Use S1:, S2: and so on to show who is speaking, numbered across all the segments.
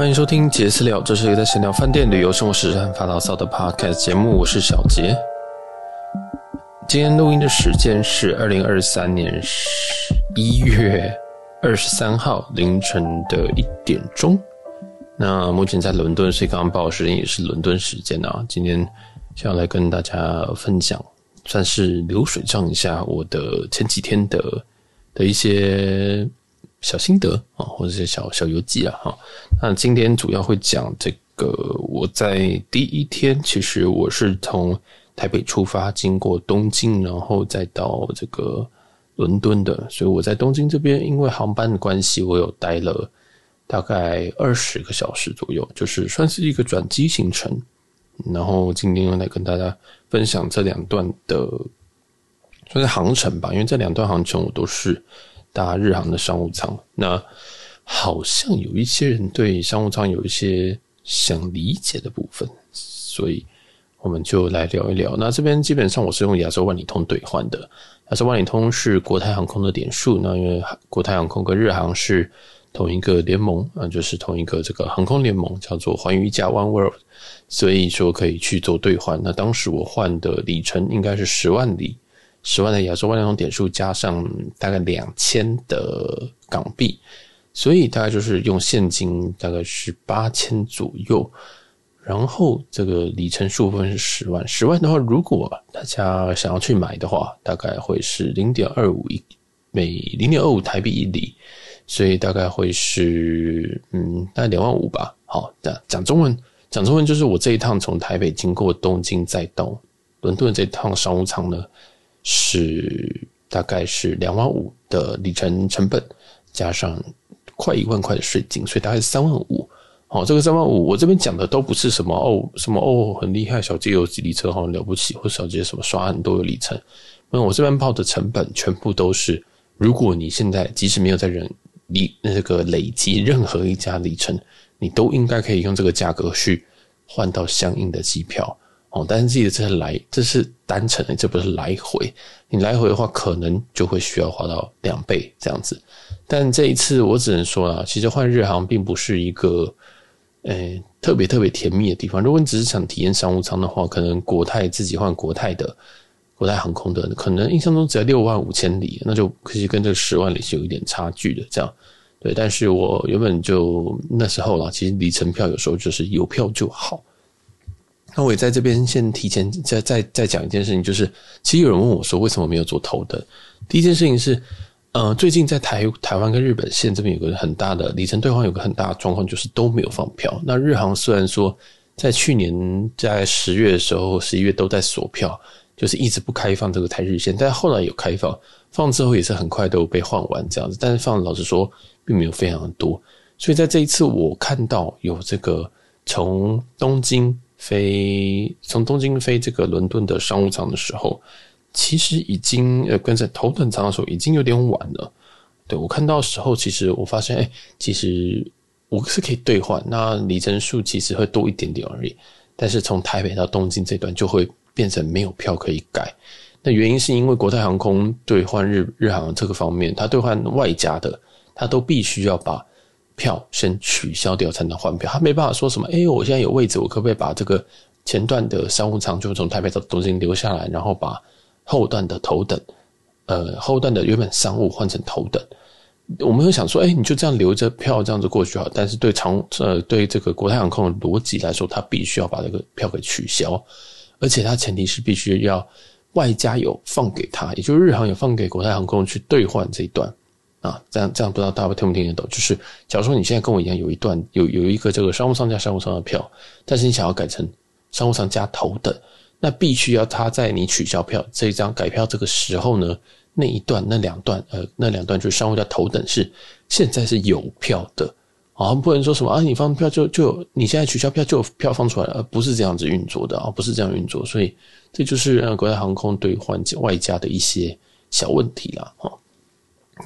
S1: 欢迎收听杰私聊，这是一个在闲聊饭店、旅游、生活、时事和发牢骚的 podcast 节目。我是小杰。今天录音的时间是二零二三年十一月二十三号凌晨的一点钟。那目前在伦敦，所以刚刚报的时间也是伦敦时间啊。今天想要来跟大家分享，算是流水账一下我的前几天的的一些。小心得啊，或者是小小游记啊，哈。那今天主要会讲这个，我在第一天，其实我是从台北出发，经过东京，然后再到这个伦敦的。所以我在东京这边，因为航班的关系，我有待了大概二十个小时左右，就是算是一个转机行程。然后今天又来跟大家分享这两段的算是航程吧，因为这两段航程我都是。搭日航的商务舱，那好像有一些人对商务舱有一些想理解的部分，所以我们就来聊一聊。那这边基本上我是用亚洲万里通兑换的，亚洲万里通是国泰航空的点数，那因为国泰航空跟日航是同一个联盟啊，就是同一个这个航空联盟，叫做寰宇一家 One World，所以说可以去做兑换。那当时我换的里程应该是十万里。十万的亚洲万里通点数加上大概两千的港币，所以大概就是用现金大概是八千左右。然后这个里程数分是十万，十万的话，如果大家想要去买的话，大概会是零点二五一每零点二五台币一里，所以大概会是嗯大概两万五吧。好，讲讲中文，讲中文就是我这一趟从台北经过东京再到伦敦这趟商务舱呢。是大概是两万五的里程成本，加上快一万块的税金，所以大概是三万五。好，这个三万五，我这边讲的都不是什么哦，什么哦很厉害，小杰有几里程好了不起，或小杰什么刷很多有里程。那我这边报的成本全部都是，如果你现在即使没有在人里那个累积任何一家里程，你都应该可以用这个价格去换到相应的机票。哦，但是记得这是来，这是单程的，这不是来回。你来回的话，可能就会需要花到两倍这样子。但这一次我只能说啊，其实换日航并不是一个，诶、特别特别甜蜜的地方。如果你只是想体验商务舱的话，可能国泰自己换国泰的，国泰航空的，可能印象中只要六万五千里，那就可以跟这个十万里是有一点差距的。这样，对。但是我原本就那时候啦，其实里程票有时候就是有票就好。那我也在这边先提前再再再讲一件事情，就是其实有人问我说，为什么没有做头等？第一件事情是，呃，最近在台台湾跟日本线这边有个很大的里程兑换，有个很大的状况就是都没有放票。那日航虽然说在去年在十月的时候、十一月都在锁票，就是一直不开放这个台日线，但后来有开放，放之后也是很快都被换完这样子。但是放老实说，并没有非常的多。所以在这一次，我看到有这个从东京。飞从东京飞这个伦敦的商务舱的时候，其实已经呃跟在头等舱的时候已经有点晚了。对，我看到时候，其实我发现，哎，其实我是可以兑换，那里程数其实会多一点点而已。但是从台北到东京这段就会变成没有票可以改。那原因是因为国泰航空兑换日日航这个方面，它兑换外加的，它都必须要把。票先取消掉才能换票，他没办法说什么。哎、欸，我现在有位置，我可不可以把这个前段的商务舱就从台北到东京留下来，然后把后段的头等，呃，后段的原本商务换成头等？我们会想说，哎、你就这样留着票，这样子过去好。但是对长呃对这个国泰航空的逻辑来说，他必须要把这个票给取消，而且他前提是必须要外加有放给他，也就是日航有放给国泰航空去兑换这一段。啊，这样这样不知道大家听不听得懂？就是假如说你现在跟我一样有一段有有一个这个商务舱加商务舱的票，但是你想要改成商务舱加头等，那必须要他在你取消票这一张改票这个时候呢，那一段那两段呃那两段就是商务加头等是现在是有票的啊，不能说什么啊你放票就就你现在取消票就有票放出来了，而不是这样子运作的啊，不是这样运作，所以这就是呃国泰航空兑换外加的一些小问题啦，哈。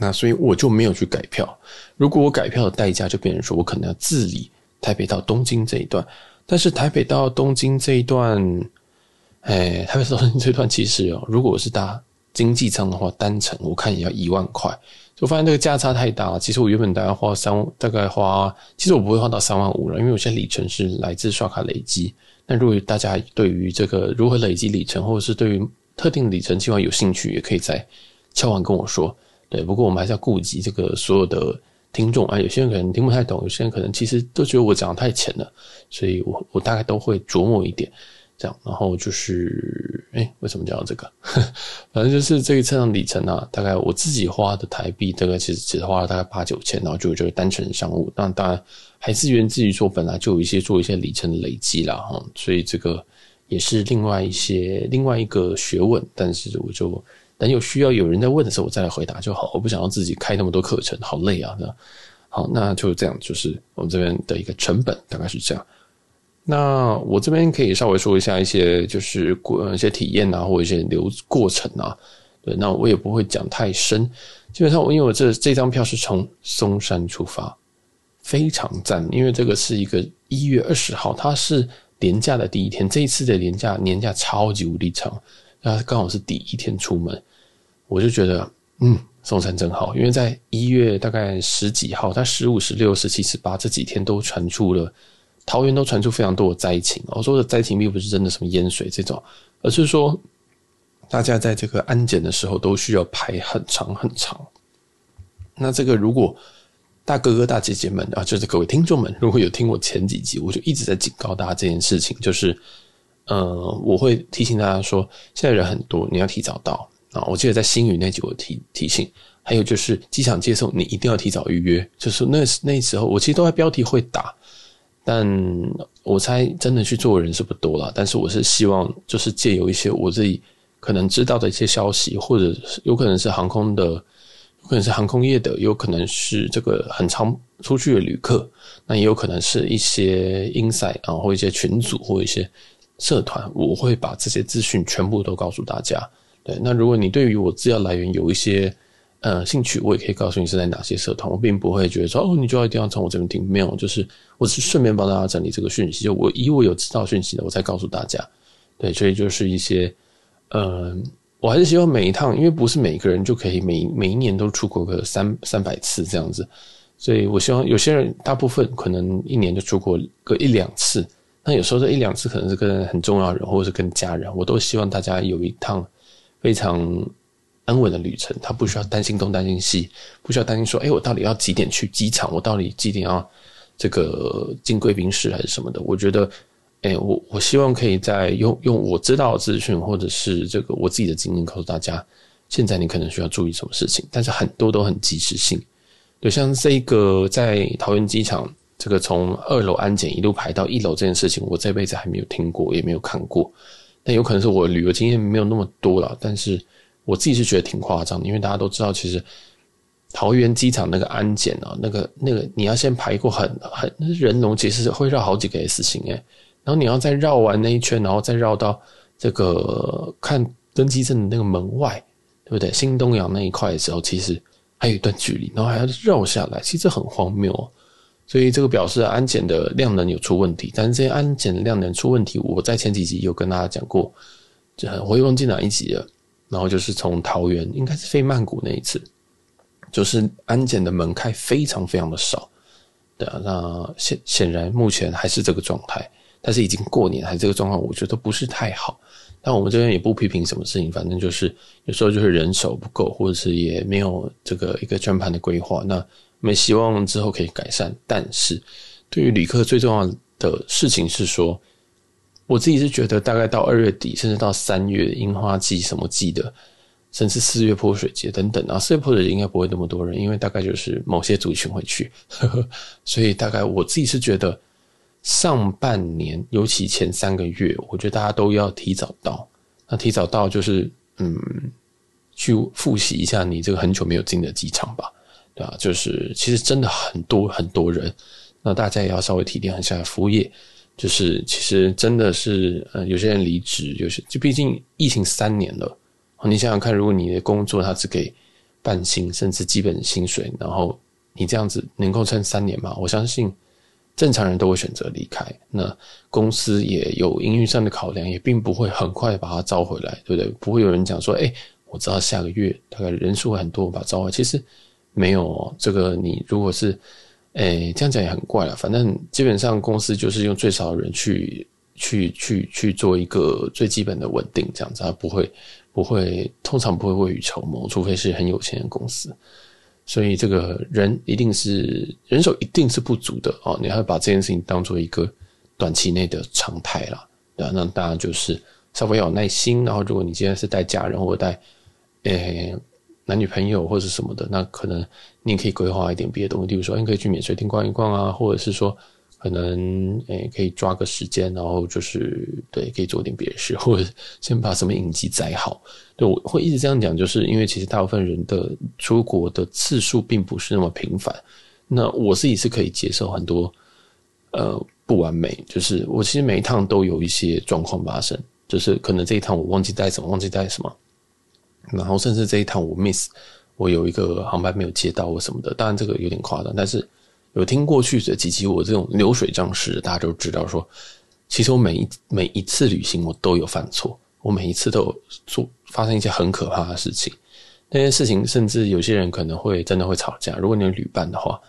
S1: 那所以我就没有去改票。如果我改票的代价就变成说我可能要自理台北到东京这一段，但是台北到东京这一段，哎，台北到东京这一段其实哦，如果我是搭经济舱的话，单程我看也要一万块，就发现这个价差太大了。其实我原本大概花三，大概花，其实我不会花到三万五了，因为有些里程是来自刷卡累积。那如果大家对于这个如何累积里程，或者是对于特定里程计划有兴趣，也可以在敲完跟我说。对，不过我们还是要顾及这个所有的听众啊，有些人可能听不太懂，有些人可能其实都觉得我讲的太浅了，所以我我大概都会琢磨一点。这样，然后就是，哎，为什么讲到这个？反正就是这一次的里程啊，大概我自己花的台币，大概其实只花了大概八九千，然后就就是单纯商务。那当然还是源自于说本来就有一些做一些里程的累积啦。哈，所以这个也是另外一些另外一个学问。但是我就等有需要有人在问的时候，我再来回答就好。我不想要自己开那么多课程，好累啊！好，那就这样，就是我们这边的一个成本大概是这样。那我这边可以稍微说一下一些就是过一些体验啊，或者一些流过程啊。对，那我也不会讲太深。基本上我因为我这这张票是从松山出发，非常赞，因为这个是一个一月二十号，它是年假的第一天。这一次的年假年假超级无敌长，那刚好是第一天出门，我就觉得嗯，松山真好，因为在一月大概十几号，他十五、十六、十七、十八这几天都传出了。桃园都传出非常多的灾情，我说的灾情并不是真的什么淹水这种，而是说大家在这个安检的时候都需要排很长很长。那这个如果大哥哥大姐姐们啊，就是各位听众们，如果有听我前几集，我就一直在警告大家这件事情，就是呃，我会提醒大家说，现在人很多，你要提早到啊。我记得在星宇那集我提提醒，还有就是机场接送，你一定要提早预约。就是那那时候，我其实都在标题会打。但我猜真的去做的人是不多了，但是我是希望就是借由一些我自己可能知道的一些消息，或者有可能是航空的，有可能是航空业的，有可能是这个很常出去的旅客，那也有可能是一些 insight 啊，或一些群组或一些社团，我会把这些资讯全部都告诉大家。对，那如果你对于我资料来源有一些。呃，兴趣我也可以告诉你是在哪些社团，我并不会觉得说哦，你就要一定要从我这边听，没有，就是我是顺便帮大家整理这个讯息，就我以我有知道讯息的，我才告诉大家。对，所以就是一些，呃，我还是希望每一趟，因为不是每一个人就可以每每一年都出国个三三百次这样子，所以我希望有些人大部分可能一年就出国个一两次，那有时候这一两次可能是跟很重要的人或者是跟家人，我都希望大家有一趟非常。安稳的旅程，他不需要担心东担心西，不需要担心说，哎，我到底要几点去机场？我到底几点要这个进贵宾室还是什么的？我觉得，哎，我我希望可以在用用我知道的资讯，或者是这个我自己的经验，告诉大家，现在你可能需要注意什么事情。但是很多都很即时性，对，像这个在桃园机场，这个从二楼安检一路排到一楼这件事情，我这辈子还没有听过，也没有看过。但有可能是我旅游经验没有那么多了，但是。我自己是觉得挺夸张的，因为大家都知道，其实桃园机场那个安检啊，那个那个你要先排过很很人龙，其实会绕好几个 S 型诶，然后你要再绕完那一圈，然后再绕到这个看登机证的那个门外，对不对？新东阳那一块的时候，其实还有一段距离，然后还要绕下来，其实很荒谬。所以这个表示安检的量能有出问题，但是这些安检的量能出问题，我在前几集有跟大家讲过，就我也忘记哪一集了。然后就是从桃园，应该是飞曼谷那一次，就是安检的门开非常非常的少，对啊，那显显然目前还是这个状态，但是已经过年还是这个状况，我觉得不是太好。但我们这边也不批评什么事情，反正就是有时候就是人手不够，或者是也没有这个一个全盘的规划。那我们希望之后可以改善，但是对于旅客最重要的事情是说。我自己是觉得，大概到二月底，甚至到三月樱花季什么季的，甚至四月泼水节等等啊，四月泼水节应该不会那么多人，因为大概就是某些族群会去，呵呵，所以大概我自己是觉得，上半年尤其前三个月，我觉得大家都要提早到。那提早到就是嗯，去复习一下你这个很久没有进的机场吧，对吧？就是其实真的很多很多人，那大家也要稍微体谅一下服务业。就是其实真的是，呃，有些人离职，有些就毕竟疫情三年了，你想想看，如果你的工作他只给半薪甚至基本薪水，然后你这样子能够撑三年吗？我相信正常人都会选择离开。那公司也有营运上的考量，也并不会很快把他招回来，对不对？不会有人讲说，哎，我知道下个月大概人数会很多，我把它招回来。其实没有哦，这个你如果是，诶、欸，这样讲也很怪了。反正基本上公司就是用最少的人去去去去做一个最基本的稳定，这样子，他不会不会，通常不会未雨绸缪，除非是很有钱的公司。所以这个人一定是人手一定是不足的哦，你还要把这件事情当做一个短期内的常态啦，对啊，那当然就是稍微要有耐心，然后如果你今天是带家人或者带诶男女朋友或者什么的，那可能你也可以规划一点别的东西，例如说你可以去免税店逛一逛啊，或者是说。可能诶，可以抓个时间，然后就是对，可以做点别的事，或者先把什么影集载好。对，我会一直这样讲，就是因为其实大部分人的出国的次数并不是那么频繁。那我自己是可以接受很多呃不完美，就是我其实每一趟都有一些状况发生，就是可能这一趟我忘记带什么，忘记带什么，然后甚至这一趟我 miss，我有一个航班没有接到或什么的。当然这个有点夸张，但是。有听过去的几集，我这种流水账式，大家都知道说，其实我每一每一次旅行我都有犯错，我每一次都有做发生一些很可怕的事情。那些事情甚至有些人可能会真的会吵架。如果你有旅伴的话，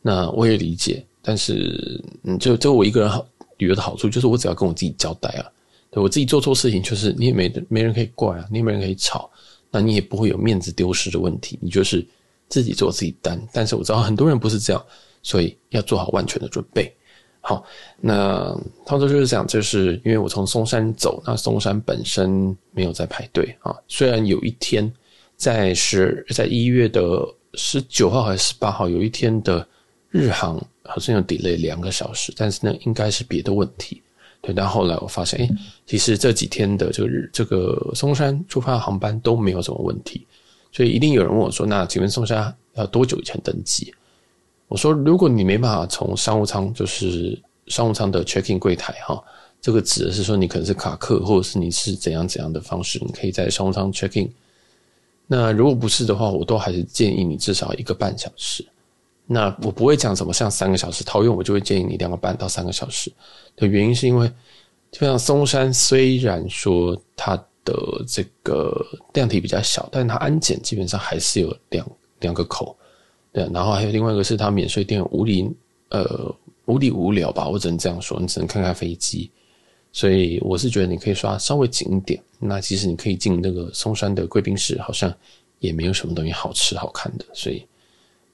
S1: 那我也理解。但是，嗯，就就我一个人好旅游的好处就是我只要跟我自己交代啊，对我自己做错事情，就是你也没没人可以怪啊，你也没人可以吵，那你也不会有面子丢失的问题。你就是自己做自己担。但是我知道很多人不是这样。所以要做好万全的准备。好，那操作就是这样，就是因为我从松山走，那松山本身没有在排队啊。虽然有一天在十，在一月的十九号还是十八号，有一天的日航好像有 delay 两个小时，但是那应该是别的问题。对，但后来我发现，哎、其实这几天的这个日这个松山出发航班都没有什么问题。所以一定有人问我说：“那请问松山要多久以前登机？”我说，如果你没办法从商务舱，就是商务舱的 check-in 柜台哈，这个指的是说你可能是卡客，或者是你是怎样怎样的方式，你可以在商务舱 check-in。那如果不是的话，我都还是建议你至少一个半小时。那我不会讲什么像三个小时，桃园我就会建议你两个半到三个小时。的原因是因为，就像松山虽然说它的这个量体比较小，但它安检基本上还是有两两个口。对，然后还有另外一个是它免税店无理，呃，无理无聊吧，我只能这样说，你只能看看飞机，所以我是觉得你可以刷稍微紧一点。那其实你可以进那个松山的贵宾室，好像也没有什么东西好吃好看的，所以，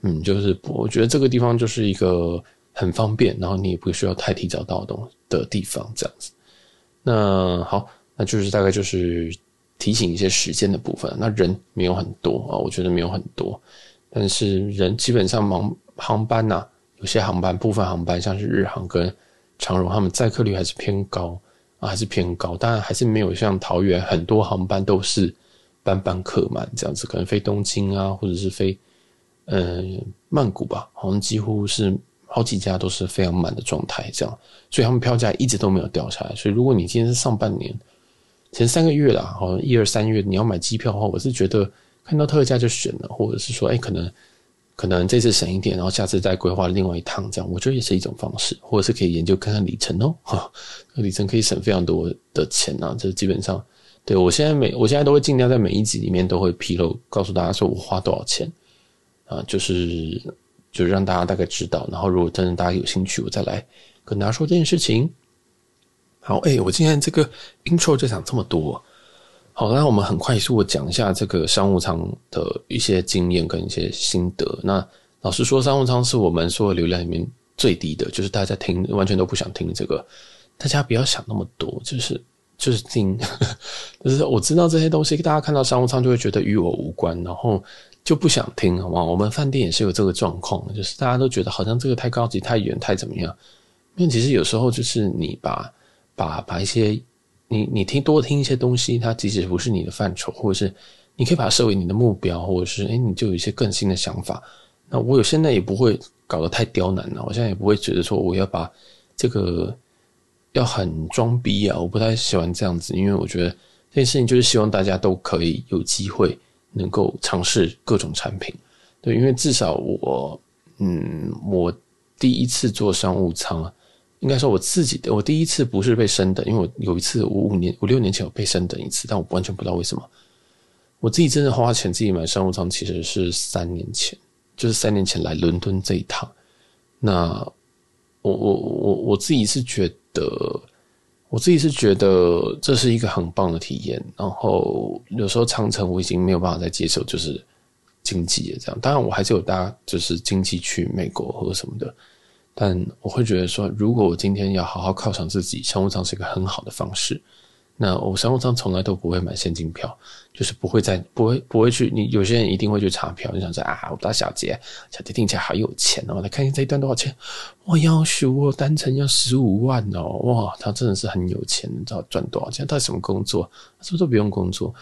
S1: 嗯，就是我觉得这个地方就是一个很方便，然后你也不需要太提早到东的地方，这样子。那好，那就是大概就是提醒一些时间的部分。那人没有很多啊，我觉得没有很多。但是人基本上忙航班呐、有些航班部分航班像是日航跟长荣，他们载客率还是偏高啊，还是偏高，当然还是没有像桃园很多航班都是班班客满这样子，可能飞东京啊，或者是飞呃曼谷吧，好像几乎是好几家都是非常满的状态这样，所以他们票价一直都没有掉下来。所以如果你今天是上半年前三个月啦，好像一二三月你要买机票的话，我是觉得。看到特价就选了，或者是说，哎、可能可能这次省一点，然后下次再规划另外一趟，这样我觉得也是一种方式，或者是可以研究看看里程哦，哈，里程可以省非常多的钱啊，这基本上，对我现在每我现在都会尽量在每一集里面都会披露，告诉大家说我花多少钱啊，就是就是让大家大概知道，然后如果真的大家有兴趣，我再来跟大家说这件事情。好，哎、我今天这个 intro 就讲这么多。好，那我们很快速的讲一下这个商务舱的一些经验跟一些心得。那老实说，商务舱是我们所有流量里面最低的，就是大家听完全都不想听这个。大家不要想那么多，就是就是听，就是我知道这些东西，大家看到商务舱就会觉得与我无关，然后就不想听，好吗？我们饭店也是有这个状况，就是大家都觉得好像这个太高级、太远、太怎么样。因为其实有时候就是你把把把一些。你你听多听一些东西，它即使不是你的范畴，或者是你可以把它设为你的目标，或者是诶，你就有一些更新的想法。那我有现在也不会搞得太刁难了，我现在也不会觉得说我要把这个要很装逼啊，我不太喜欢这样子，因为我觉得这件事情就是希望大家都可以有机会能够尝试各种产品。对，因为至少我嗯，我第一次坐商务舱。应该说我自己的，我第一次不是被升等，因为我有一次五五年五六年前有被升等一次，但我完全不知道为什么。我自己真的花钱自己买商务舱，其实是三年前，就是三年前来伦敦这一趟。那我我我我自己是觉得，我自己是觉得这是一个很棒的体验。然后有时候长城我已经没有办法再接受，就是经济这样。当然我还是有搭就是经济去美国或者什么的，但我会觉得说，如果我今天要好好犒赏自己，商务舱是一个很好的方式。那我商务舱从来都不会买现金票，就是不会再不会不会去。你有些人一定会去查票，就想说啊，我搭小杰，小杰听起来好有钱哦。来看一下这一段多少钱？哇，要修哦，单程要十五万哦，哇，他真的是很有钱，你知道赚多少钱？他什么工作？是不是都不用工作？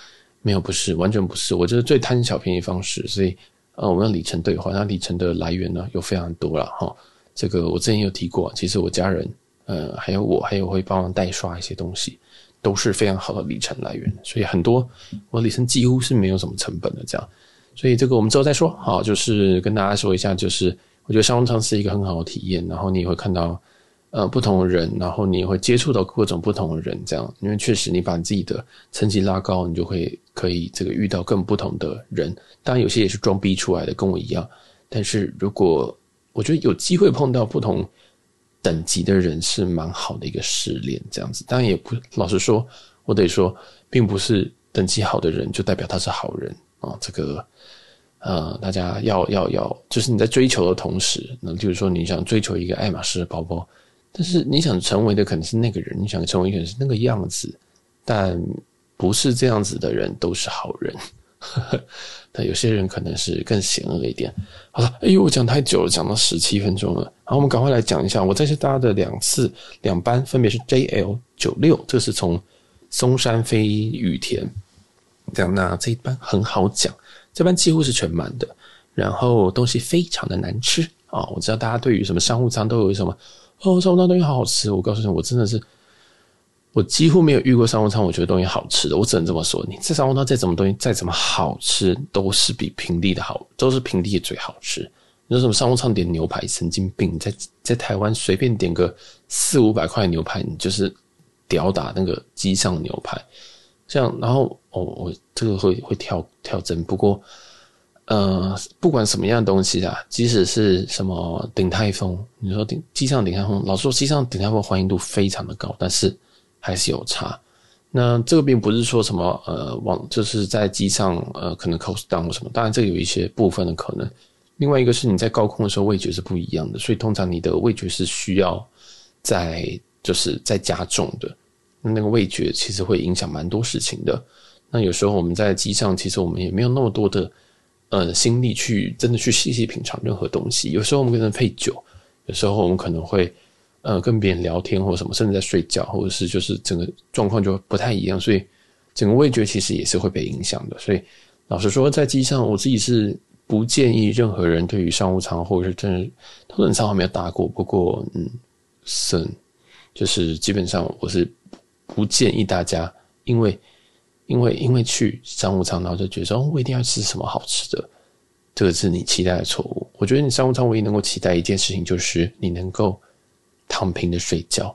S1: 没有，不是，完全不是。我就是最贪小便宜方式，所以呃，我们的里程兑换，那里程的来源呢有非常多了哈。这个我之前有提过，其实我家人呃还有我还有会帮忙代刷一些东西。都是非常好的里程来源，所以很多我里程几乎是没有什么成本的这样，所以这个我们之后再说。好，就是跟大家说一下，就是我觉得商务舱是一个很好的体验，然后你也会看到呃不同的人，然后你也会接触到各种不同的人，这样，因为确实你把自己的层级拉高，你就会可以这个遇到更不同的人。当然有些也是装逼出来的，跟我一样。但是如果我觉得有机会碰到不同。等级的人是蛮好的一个试炼，这样子。当然也不老实说，我得说，并不是等级好的人就代表他是好人啊。这个呃，大家要要要，就是你在追求的同时，那就是说你想追求一个爱马仕的包包，但是你想成为的可能是那个人，你想成为可能是那个样子，但不是这样子的人都是好人。呵呵但有些人可能是更险恶一点。好了，哎呦，我讲太久了，讲到十七分钟了。好，我们赶快来讲一下，我这次搭的两次两班分别是 JL 九六，这是从松山飞羽田。这样，那这一班很好讲，这班几乎是全满的，然后东西非常的难吃啊！我知道大家对于什么商务舱都有什么哦，商务舱东西好好吃。我告诉你，我真的是。我几乎没有遇过商务舱，我觉得东西好吃的。我只能这么说，你这商务舱再怎么东西再怎么好吃，都是比平地的好，都是平地的最好吃。你说什么商务舱点牛排，神经病！在在台湾随便点个四五百块牛排，你就是吊打那个机上牛排。这样，然后哦，我这个会会跳跳针。不过，呃，不管什么样的东西啊，即使是什么鼎泰丰，你说顶机上鼎泰丰，老实说机上鼎泰丰欢迎度非常的高，但是。还是有差，那这个并不是说什么呃，往就是在机上呃，可能 cost down 或什么，当然这有一些部分的可能。另外一个是你在高空的时候味觉是不一样的，所以通常你的味觉是需要在就是在加重的，那那个味觉其实会影响蛮多事情的。那有时候我们在机上，其实我们也没有那么多的呃心力去真的去细细品尝任何东西。有时候我们可能配酒，有时候我们可能会。呃，跟别人聊天或者什么，甚至在睡觉，或者是就是整个状况就不太一样，所以整个味觉其实也是会被影响的。所以老实说，在机上我自己是不建议任何人对于商务舱或者是真的头等舱还没有搭过，不过嗯，是就是基本上我是不建议大家，因为因为因为去商务舱，然后就觉得说，哦，我一定要吃什么好吃的，这个是你期待的错误。我觉得你商务舱唯一能够期待一件事情，就是你能够。躺平的睡觉，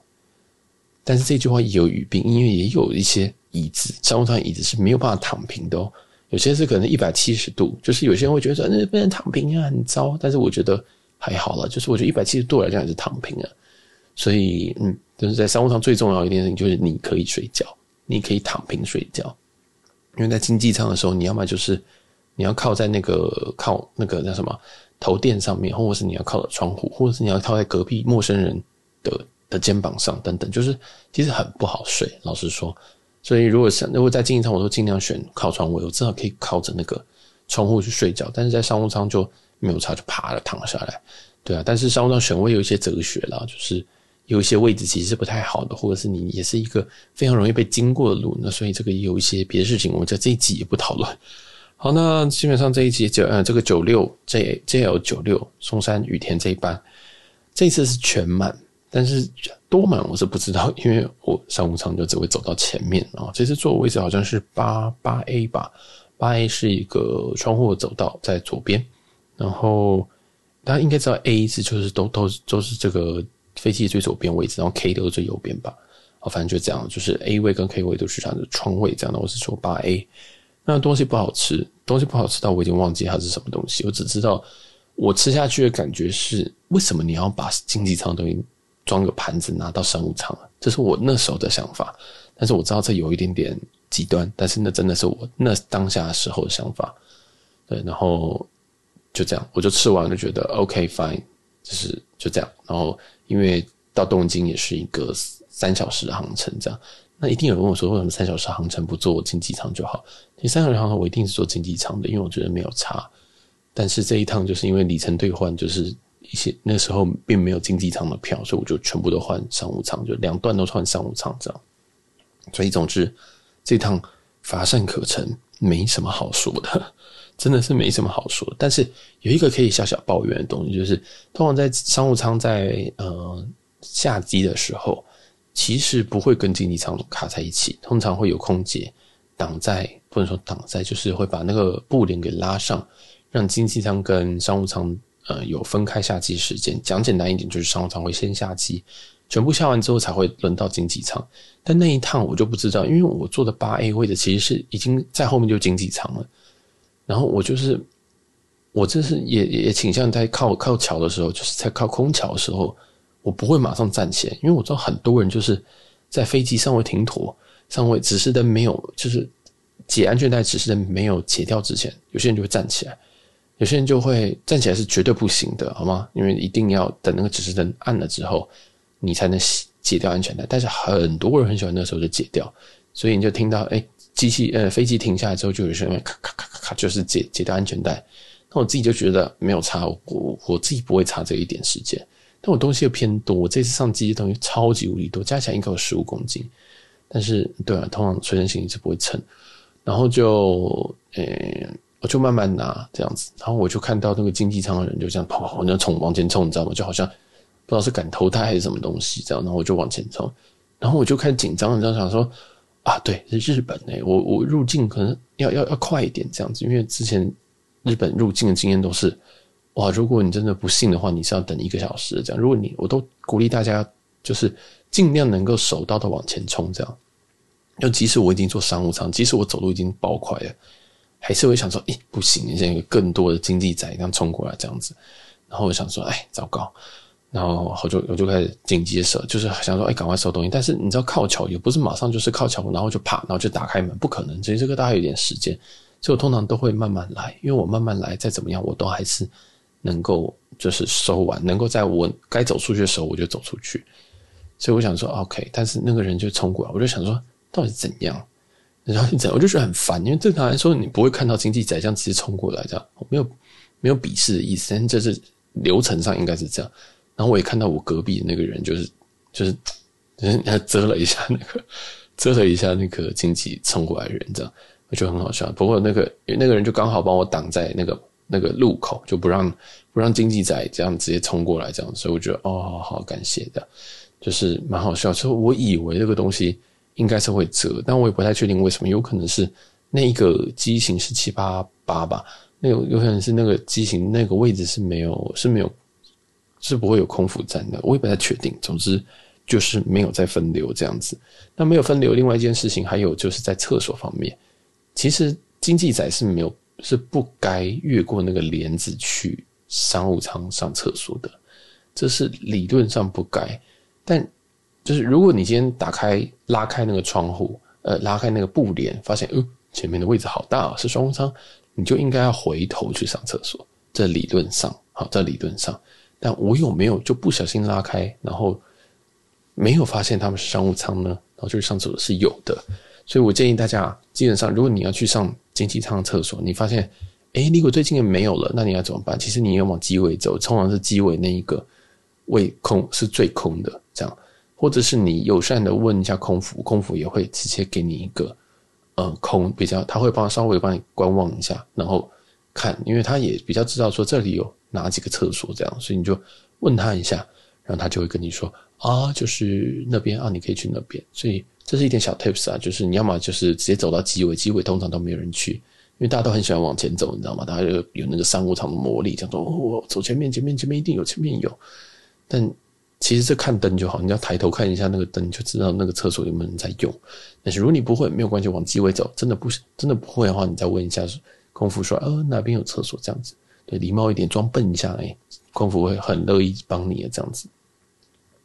S1: 但是这句话也有语病，因为也有一些椅子，商务舱椅子是没有办法躺平的哦。有些是可能一百七十度，就是有些人会觉得说那不能躺平啊，很糟。但是我觉得还好了，就是我觉得一百七十度来讲也是躺平啊。所以嗯，就是在商务舱最重要一件事情就是你可以睡觉，你可以躺平睡觉。因为在经济舱的时候，你要么就是你要靠在那个靠那个叫什么头垫上面，或者是你要靠着窗户，或者是你要靠在隔壁陌生人。的的肩膀上等等，就是其实很不好睡，老实说。所以如果想如果在经济舱，我都尽量选靠窗位，我至少可以靠着那个窗户去睡觉。但是在商务舱就没有差，就趴了躺下来。对啊，但是商务舱选位有一些哲学啦，就是有一些位置其实是不太好的，或者是你也是一个非常容易被经过的路。那所以这个有一些别的事情，我们在这一集也不讨论。好，那基本上这一集就呃这个九六 J JL 九六松山羽田这一班，这次是全满。但是多满我是不知道，因为我商务舱就只会走到前面啊。这次坐的位置好像是八八 A 吧，八 A 是一个窗户的走道在左边，然后大家应该知道 A 是就是都都都是这个飞机最左边位置，然后 K 都是最右边吧。啊，反正就这样，就是 A 位跟 K 位都是这样的窗位这样的。我是坐八 A，那东西不好吃，东西不好吃到我已经忘记它是什么东西，我只知道我吃下去的感觉是，为什么你要把经济舱东西装个盘子拿到商务舱？这是我那时候的想法。但是我知道这有一点点极端，但是那真的是我那当下时候的想法。对，然后就这样，我就吃完就觉得 OK fine，就是就这样。然后因为到东京也是一个三小时的航程，这样。那一定有人问我说，为什么三小时航程不坐经济舱就好？第三个航程我一定是坐经济舱的，因为我觉得没有差。但是这一趟就是因为里程兑换，就是一些那时候并没有经济舱的票，所以我就全部都换商务舱，就两段都换商务舱这样。所以总之，这趟乏善可陈，没什么好说的，真的是没什么好说。但是有一个可以小小抱怨的东西，就是通常在商务舱在呃下机的时候。其实不会跟经济舱卡在一起，通常会有空姐挡在，不能说挡在，就是会把那个布帘给拉上，让经济舱跟商务舱呃有分开下机时间。讲简单一点，就是商务舱会先下机，全部下完之后才会轮到经济舱。但那一趟我就不知道，因为我坐的八 A 位的其实是已经在后面就经济舱了，然后我就是我这是也也倾向在靠靠桥的时候，就是在靠空桥的时候。我不会马上站起来，因为我知道很多人就是在飞机尚未停妥、尚未指示灯没有，就是解安全带指示灯没有解掉之前，有些人就会站起来，有些人就会站起来是绝对不行的，好吗？因为一定要等那个指示灯暗了之后，你才能解掉安全带。但是很多人很喜欢那时候就解掉，所以你就听到，哎，机器呃飞机停下来之后，就有人咔咔咔咔咔，就是解解掉安全带。那我自己就觉得没有差，我我，自己不会差这一点时间。但我东西又偏多，我这次上机的东西超级无敌多，加起来应该有十五公斤。但是，对啊，通常随身行李是不会称。然后就，呃、欸，我就慢慢拿这样子。然后我就看到那个经济舱的人就这样跑，跑，就冲往前冲，你知道吗？就好像不知道是赶投胎还是什么东西这样。然后我就往前冲，然后我就开始紧张，你知道，想说啊，对，是日本诶、我我入境可能要要要快一点这样子，因为之前日本入境的经验都是。哇！如果你真的不信的话，你是要等一个小时这样。如果你，我都鼓励大家，就是尽量能够手到的往前冲这样。就即使我已经坐商务舱，即使我走路已经爆快了，还是会想说：诶、不行！现在有更多的经济仔这样冲过来这样子。然后我想说：哎，糟糕！然后我就我就开始紧急收，就是想说：哎，赶快收东西。但是你知道靠桥也不是马上就是靠桥，然后就啪，然后就打开门，不可能。所以这个大概有点时间，所以我通常都会慢慢来，因为我慢慢来，再怎么样我都还是。能够就是收完，能够在我该走出去的时候，我就走出去。所以我想说，OK，但是那个人就冲过来，我就想说，到底怎样？然后你怎？我就觉得很烦，因为正常来说，你不会看到经济仔这样直接冲过来，这样没有没有鄙视的意思，但就是流程上应该是这样。然后我也看到我隔壁的那个人，就是就是就是他遮了一下那个遮了一下那个经济冲过来的人，这样我觉得很好笑。不过那个那个人就刚好帮我挡在那个。那个路口就不让不让经济仔这样直接冲过来，这样，所以我觉得哦，好，感谢的，就是蛮好笑。所以我以为这个东西应该是会折，但我也不太确定为什么，有可能是那一个机型是七八八吧，那有有可能是那个机型那个位置是没有是没有是不会有空腹站的，我也不太确定。总之就是没有再分流这样子。那没有分流，另外一件事情还有就是在厕所方面，其实经济仔是没有。是不该越过那个帘子去商务舱上厕所的，这是理论上不该。但就是如果你今天打开拉开那个窗户，呃，拉开那个布帘，发现呃前面的位置好大哦，是商务舱，你就应该要回头去上厕所。这理论上，好，这理论上。但我有没有就不小心拉开，然后没有发现他们是商务舱呢？然后就是上厕所是有的。所以我建议大家，基本上如果你要去上经济舱厕所，你发现，哎，离我最近也没有了，那你要怎么办？其实你要往机尾走，通常是机尾那一个位空是最空的，这样，或者是你友善的问一下空服，空服也会直接给你一个，呃，空比较，他会帮稍微帮你观望一下，然后看，因为他也比较知道说这里有哪几个厕所这样，所以你就问他一下，然后他就会跟你说啊，就是那边啊，你可以去那边，所以。这是一点小 tips 啊，就是你要么就是直接走到机尾，机尾通常都没有人去，因为大家都很喜欢往前走，你知道吗？大家有那个商务舱的魔力，这样说哦，走前面，前面，前面一定有，前面有。但其实这看灯就好，你要抬头看一下那个灯，就知道那个厕所有没有人在用。但是如果你不会，没有关系，往机位走。真的不真的不会的话，你再问一下空服说，呃，哪边有厕所？这样子，对，礼貌一点，装笨一下，哎，空服会很乐意帮你的这样子。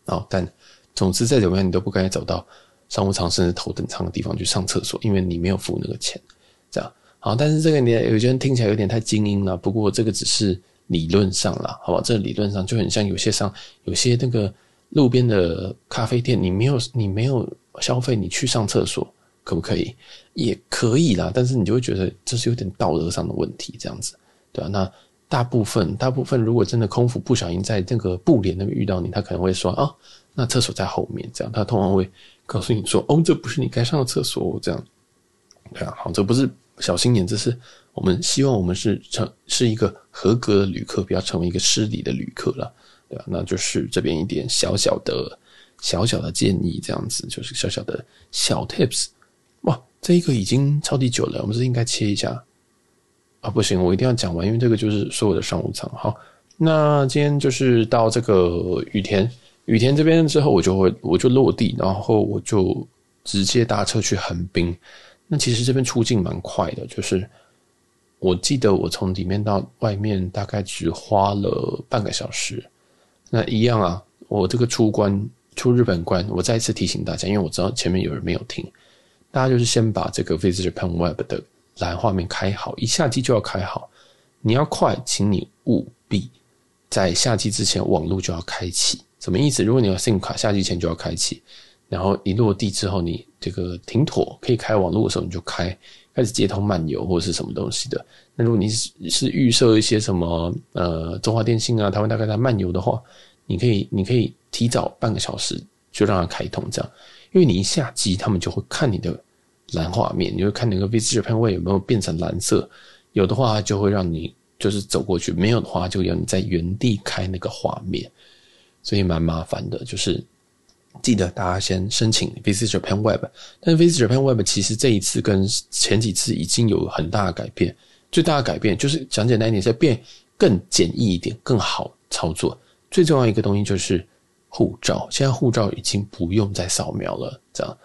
S1: 好，但总之再怎么样，你都不该走到商务舱甚至头等舱的地方去上厕所，因为你没有付那个钱。这样好，但是这个你有些人听起来有点太精英了。不过这个只是。理论上啦，好吧，这理论上就很像有些商，有些那个路边的咖啡店，你没有你没有消费，你去上厕所可不可以？也可以啦，但是你就会觉得这是有点道德上的问题，这样子，对吧？那大部分大部分如果真的空腹不小心在那个布帘那边遇到你，他可能会说啊，那厕所在后面，这样他通常会告诉你说，哦，这不是你该上的厕所，这样，对啊，好，这不是小心眼，这是。我们希望我们是成是一个合格的旅客，不要成为一个失礼的旅客了，对吧？那就是这边一点小小的、小小的建议，这样子就是小小的小 tips。哇，这一个已经超级久了，我们是应该切一下啊？不行，我一定要讲完，因为这个就是所有的商务舱。好，那今天就是到这个羽田，羽田这边之后，我就会我就落地，然后我就直接搭车去横滨。那其实这边出境蛮快的，就是。我记得我从里面到外面大概只花了半个小时。那一样啊，我这个出关出日本关，我再一次提醒大家，因为我知道前面有人没有听，大家就是先把这个 Visit Japan Web 的蓝画面开好，一下机就要开好。你要快，请你务必在下机之前网络就要开启。什么意思？如果你要 SIM 卡，下机前就要开启，然后一落地之后，你这个停妥可以开网络的时候，你就开。开始接通漫游或者是什么东西的。那如果你是是预设一些什么呃中华电信啊、台湾大概在漫游的话，你可以你可以提早半个小时就让它开通这样，因为你一下机，他们就会看你的蓝画面，你会看那个 Visit Japan 位有没有变成蓝色，有的话就会让你就是走过去，没有的话就要你在原地开那个画面，所以蛮麻烦的，就是。记得大家先申请 Visit Japan Web，但 Visit Japan Web 其实这一次跟前几次已经有很大的改变。最大的改变就是讲简单一点，是变更简易一点，更好操作。最重要一个东西就是护照，现在护照已经不用再扫描了，这样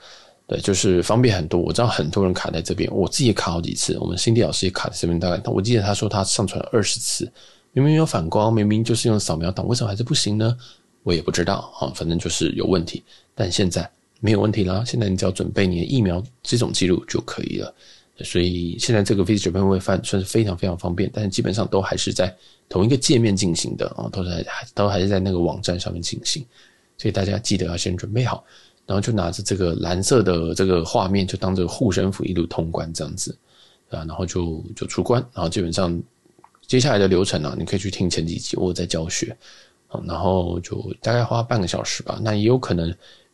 S1: 对，就是方便很多。我知道很多人卡在这边，我自己也卡好几次，我们新地老师也卡在这边，大概我记得他说他上传了二十次，明明有反光，明明就是用扫描档，为什么还是不行呢？我也不知道啊，反正就是有问题。但现在没有问题啦，现在你只要准备你的疫苗这种记录就可以了。所以现在这个 Visit Japan 会算是非常非常方便，但是基本上都还是在同一个界面进行的啊，都在都还是在那个网站上面进行。所以大家记得要先准备好，然后就拿着这个蓝色的这个画面，就当这个护身符一路通关这样子啊，然后就就出关，然后基本上接下来的流程呢、你可以去听前几集我在教学。然后就大概花半个小时吧。那也有可能，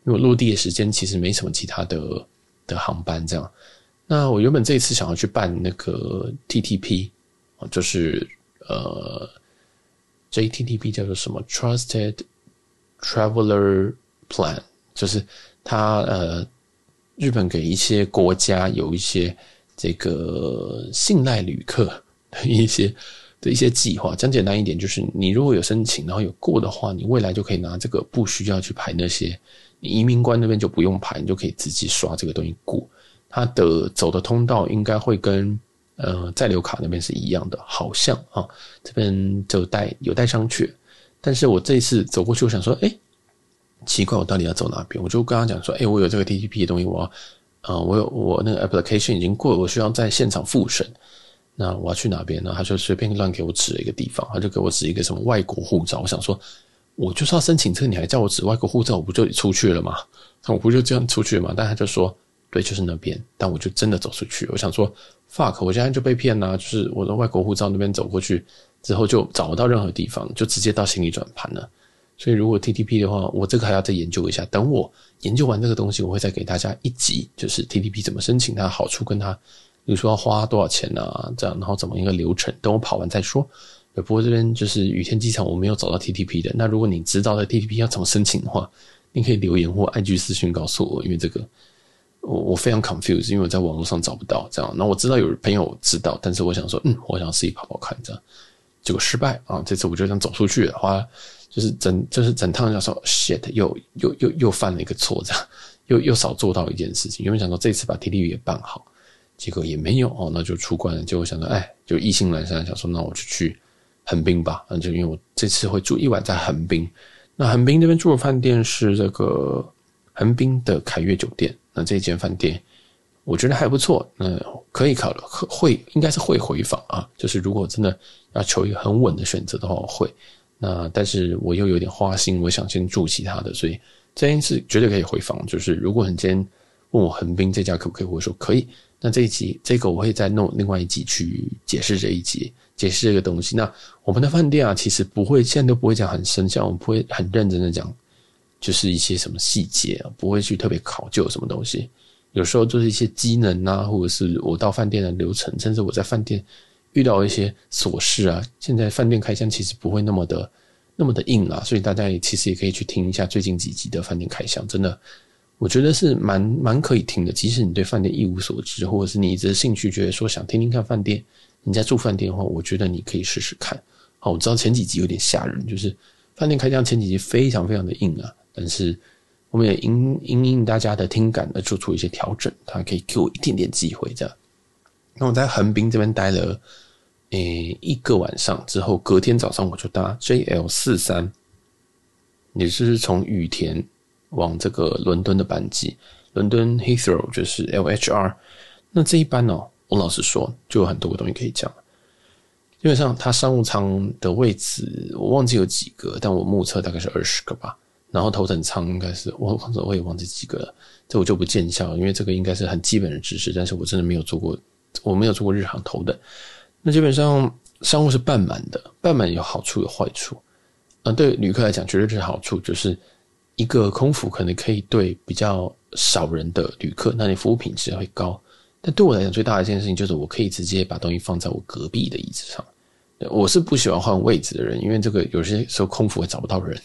S1: 因为落地的时间其实没什么其他的的航班这样。那我原本这一次想要去办那个 TTP，就是呃，JTTP 叫做什么 Trusted Traveler Plan，就是它呃，日本给一些国家有一些这个信赖旅客的一些。的一些计划，讲简单一点，就是你如果有申请，然后有过的话，你未来就可以拿这个，不需要去排那些，你移民官那边就不用排，你就可以直接刷这个东西过。它的走的通道应该会跟呃在留卡那边是一样的，好像啊，这边就带有待商榷。但是我这一次走过去，我想说，哎，奇怪，我到底要走哪边？我就跟他讲说，哎，我有这个 TTP 的东西，我要，呃，我有我那个 application 已经过了，我需要在现场复审。那我要去哪边呢？他就随便乱给我指了一个地方，他就给我指一个什么外国护照。我想说，我就是要申请这个，你还叫我指外国护照，我不就出去了吗？那我不就这样出去了吗？但他就说，对，就是那边。但我就真的走出去。我想说，fuck，我现在就被骗了。就是我的外国护照那边走过去之后，就找不到任何地方，就直接到行李转盘了。所以如果 TTP 的话，我这个还要再研究一下。等我研究完这个东西，我会再给大家一集，就是 TTP 怎么申请，它的好处跟它。比如说要花多少钱啊？这样，然后怎么一个流程？等我跑完再说。不过这边就是羽田机场，我没有找到 TTP 的。那如果你知道的 TTP 要怎么申请的话，你可以留言或 IG 私讯告诉我，因为这个我我非常 confused，因为我在网络上找不到这样。那我知道有朋友知道，但是我想说，嗯，我想自己跑跑看这样，结果失败啊！这次我就想走出去，花就是整就是整趟要说 shit，又又又又犯了一个错，这样又又少做到一件事情。原本想说这次把 TTP 也办好，结果也没有哦，那就出关了。结果想说，哎，就意兴阑珊，想说那我就去横滨吧。那就因为我这次会住一晚在横滨，那横滨这边住的饭店是这个横滨的凯悦酒店。那这间饭店我觉得还不错，那可以考虑会应该是会回访啊。就是如果真的要求一个很稳的选择的话，我会。那但是我又有点花心，我想先住其他的，所以这件事绝对可以回访。就是如果你今天问我横滨这家可不可以，我说可以。那这一集这个我会再弄另外一集去解释这一集，解释这个东西。那我们的饭店啊，其实不会现在都不会讲很深，像我们不会很认真的讲，就是一些什么细节啊，不会去特别考究什么东西。有时候就是一些机能啊，或者是我到饭店的流程，甚至我在饭店。遇到一些琐事啊，现在饭店开箱其实不会那么的那么的硬啊，所以大家也其实也可以去听一下最近几集的饭店开箱，真的我觉得是蛮蛮可以听的。即使你对饭店一无所知，或者是你只是兴趣觉得说想听听看饭店，你在住饭店的话，我觉得你可以试试看。好，我知道前几集有点吓人，就是饭店开箱前几集非常非常的硬啊，但是我们也因因应大家的听感而做出一些调整，他可以给我一点点机会这样。那我在横滨这边待了，诶、一个晚上之后，隔天早上我就搭 JL 四三，也是从羽田往这个伦敦的班机，伦敦 Heathrow 就是 LHR。那这一班呢、我老实说，就有很多个东西可以讲。基本上，它商务舱的位置我忘记有几个，但我目测大概是二十个吧。然后头等舱应该是我或者我也忘记几个了，这我就不见笑了，因为这个应该是很基本的知识，但是我真的没有做过。我没有做过日航头等，那基本上商务是半满的，半满有好处有坏处。啊，对旅客来讲，绝对是好处，就是一个空服可能可以对比较少人的旅客，那你服务品质会高。但对我来讲，最大的一件事情就是我可以直接把东西放在我隔壁的椅子上。我是不喜欢换位置的人，因为这个有些时候空服会找不到人。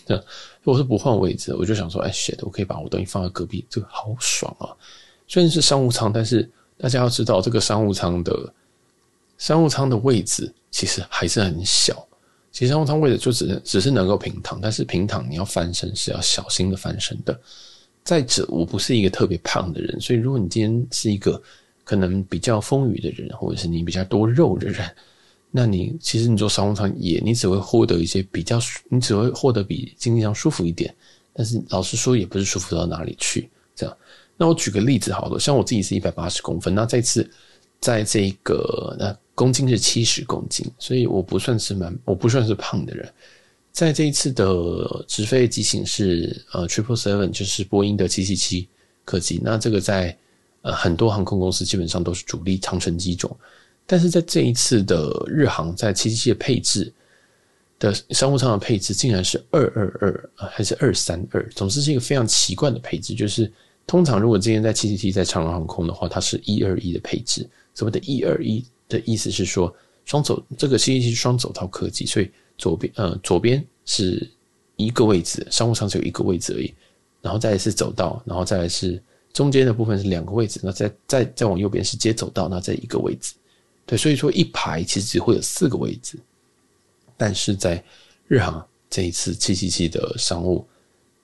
S1: 我是不换位置，我就想说，哎，shit，我可以把我东西放在隔壁，这个好爽啊！虽然是商务舱，但是。大家要知道，这个商务舱的商务舱的位置其实还是很小。其实商务舱位置就只能只是能够平躺，但是平躺你要翻身是要小心的翻身的。再者，我不是一个特别胖的人，所以如果你今天是一个可能比较丰腴的人，或者是你比较多肉的人，那你其实你做商务舱也你只会获得一些比较，你只会获得比经济舱舒服一点。但是老实说，也不是舒服到哪里去，这样。那我举个例子好了，像我自己是一百八十公分，那这次在这个那公斤是七十公斤，所以我不算是蛮，我不算是胖的人。在这一次的直飞机型是呃 Triple Seven，就是波音的七七七客机，那这个在呃很多航空公司基本上都是主力长程机种，但是在这一次的日航在七七七的配置的商务舱的配置竟然是二二二还是二三二，总之是一个非常奇怪的配置，就是。通常，如果今天在七七七在长荣航空的话，它是一二一的配置。所谓的“一二一”的意思是说，双走这个七七七双走道科技，所以左边呃左边是一个位置，商务舱只有一个位置而已。然后再是走道，然后再来是中间的部分是两个位置，那再再再往右边是接走道，那再一个位置。对，所以说一排其实只会有四个位置。但是在日航这一次七七七的商务，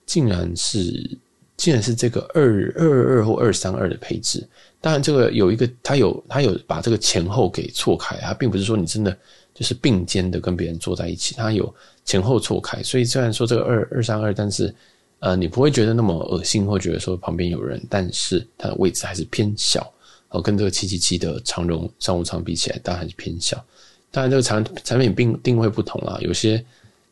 S1: 竟然是。竟然是这个二二二或二三二的配置，当然这个有一个，它有它有把这个前后给错开，它并不是说你真的就是并肩的跟别人坐在一起，它有前后错开，所以虽然说这个二二三二，但是呃你不会觉得那么恶心，或觉得说旁边有人，但是它的位置还是偏小，哦，跟这个七七七的长荣商务舱比起来，当然还是偏小。当然这个产产品并定位不同啦，有些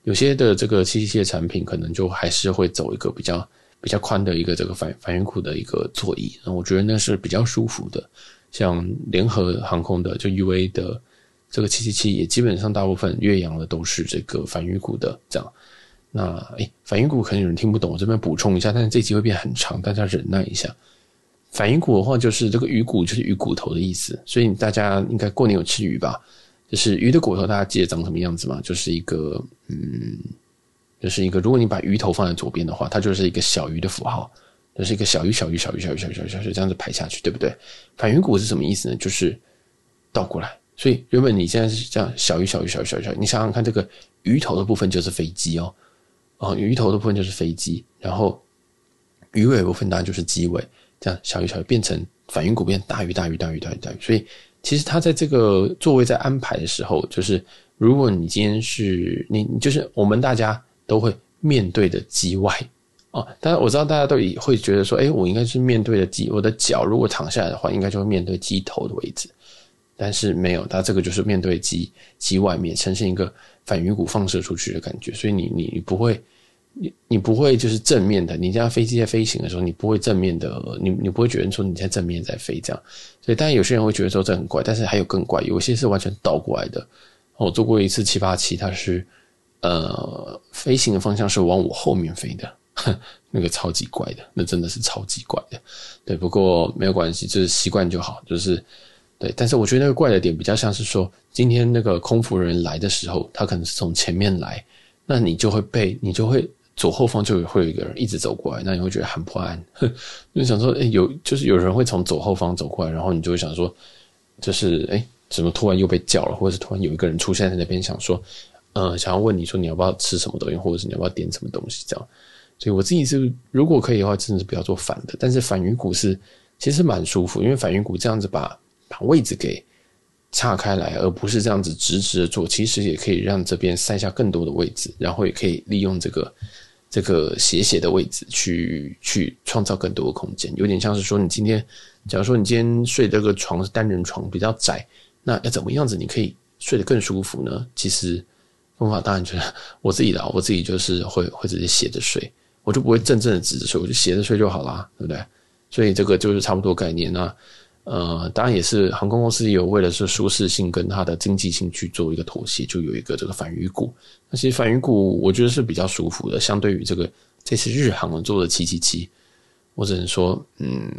S1: 有些的这个七七七的产品可能就还是会走一个比较。比较宽的一个这个反反圆骨的一个座椅，那我觉得那是比较舒服的。像联合航空的就 UA 的这个七七七，也基本上大部分越洋的都是这个反圆骨的这样。那诶，反圆骨可能有人听不懂，我这边补充一下，但是这集会变很长，大家忍耐一下。反圆骨的话，就是这个鱼骨就是鱼骨头的意思，所以大家应该过年有吃鱼吧？就是鱼的骨头，大家记得长什么样子吗？就是一个嗯。就是一个，如果你把鱼头放在左边的话，它就是一个小鱼的符号，就是一个小鱼、小鱼、小鱼、小鱼、小鱼、小鱼、小鱼这样子排下去，对不对？反鱼骨是什么意思呢？就是倒过来。所以原本你现在是这样，小鱼、小鱼、小鱼、小鱼、小鱼，你想想看，这个鱼头的部分就是飞机哦。哦，鱼头的部分就是飞机，然后鱼尾部分当然就是机尾，这样小鱼小鱼变成反鱼骨变大鱼大鱼大鱼大鱼大鱼，所以其实它在这个座位在安排的时候，就是如果你今天是你，就是我们大家都会面对的机外哦，当然我知道大家都会觉得说，哎，我应该是面对的机，我的脚如果躺下来的话，应该就会面对机头的位置。但是没有，它这个就是面对机机外面，呈现一个反鱼骨放射出去的感觉，所以你你你不会，你你不会就是正面的。你家飞机在飞行的时候，你不会正面的，你你不会觉得说你在正面在飞这样。所以当然有些人会觉得说这很怪，但是还有更怪，有些是完全倒过来的。我做过一次七八七，它是呃飞行的方向是往我后面飞的，那个超级怪的，那真的是超级怪的。对，不过没有关系，就是习惯就好，就是。对，但是我觉得那个怪的点比较像是说，今天那个空服人来的时候，他可能是从前面来，那你就会被你就会左后方就会有一个人一直走过来，那你会觉得很不安，就想说，哎，有就是有人会从左后方走过来，然后你就会想说，就是哎，怎么突然又被叫了，或者是突然有一个人出现在那边，想说，呃，想要问你说你要不要吃什么东西，或者是你要不要点什么东西这样。所以我自己是如果可以的话，真的是不要做反的，但是反鱼骨是其实蛮舒服，因为反鱼骨这样子把。把位置给岔开来，而不是这样子直直的坐，其实也可以让这边塞下更多的位置，然后也可以利用这个这个斜斜的位置去去创造更多的空间。有点像是说，你今天假如说你今天睡这个床是单人床，比较窄，那要怎么样子你可以睡得更舒服呢？其实方法当然就是 我自己的，我自己就是会会直接斜着睡，我就不会正正的直着睡，我就斜着睡就好啦，对不对？所以这个就是差不多概念那。呃，当然也是航空公司有为了是舒适性跟它的经济性去做一个妥协，就有一个这个反鱼骨。那其实反鱼骨我觉得是比较舒服的，相对于这个这次日航做的七七七，我只能说，嗯，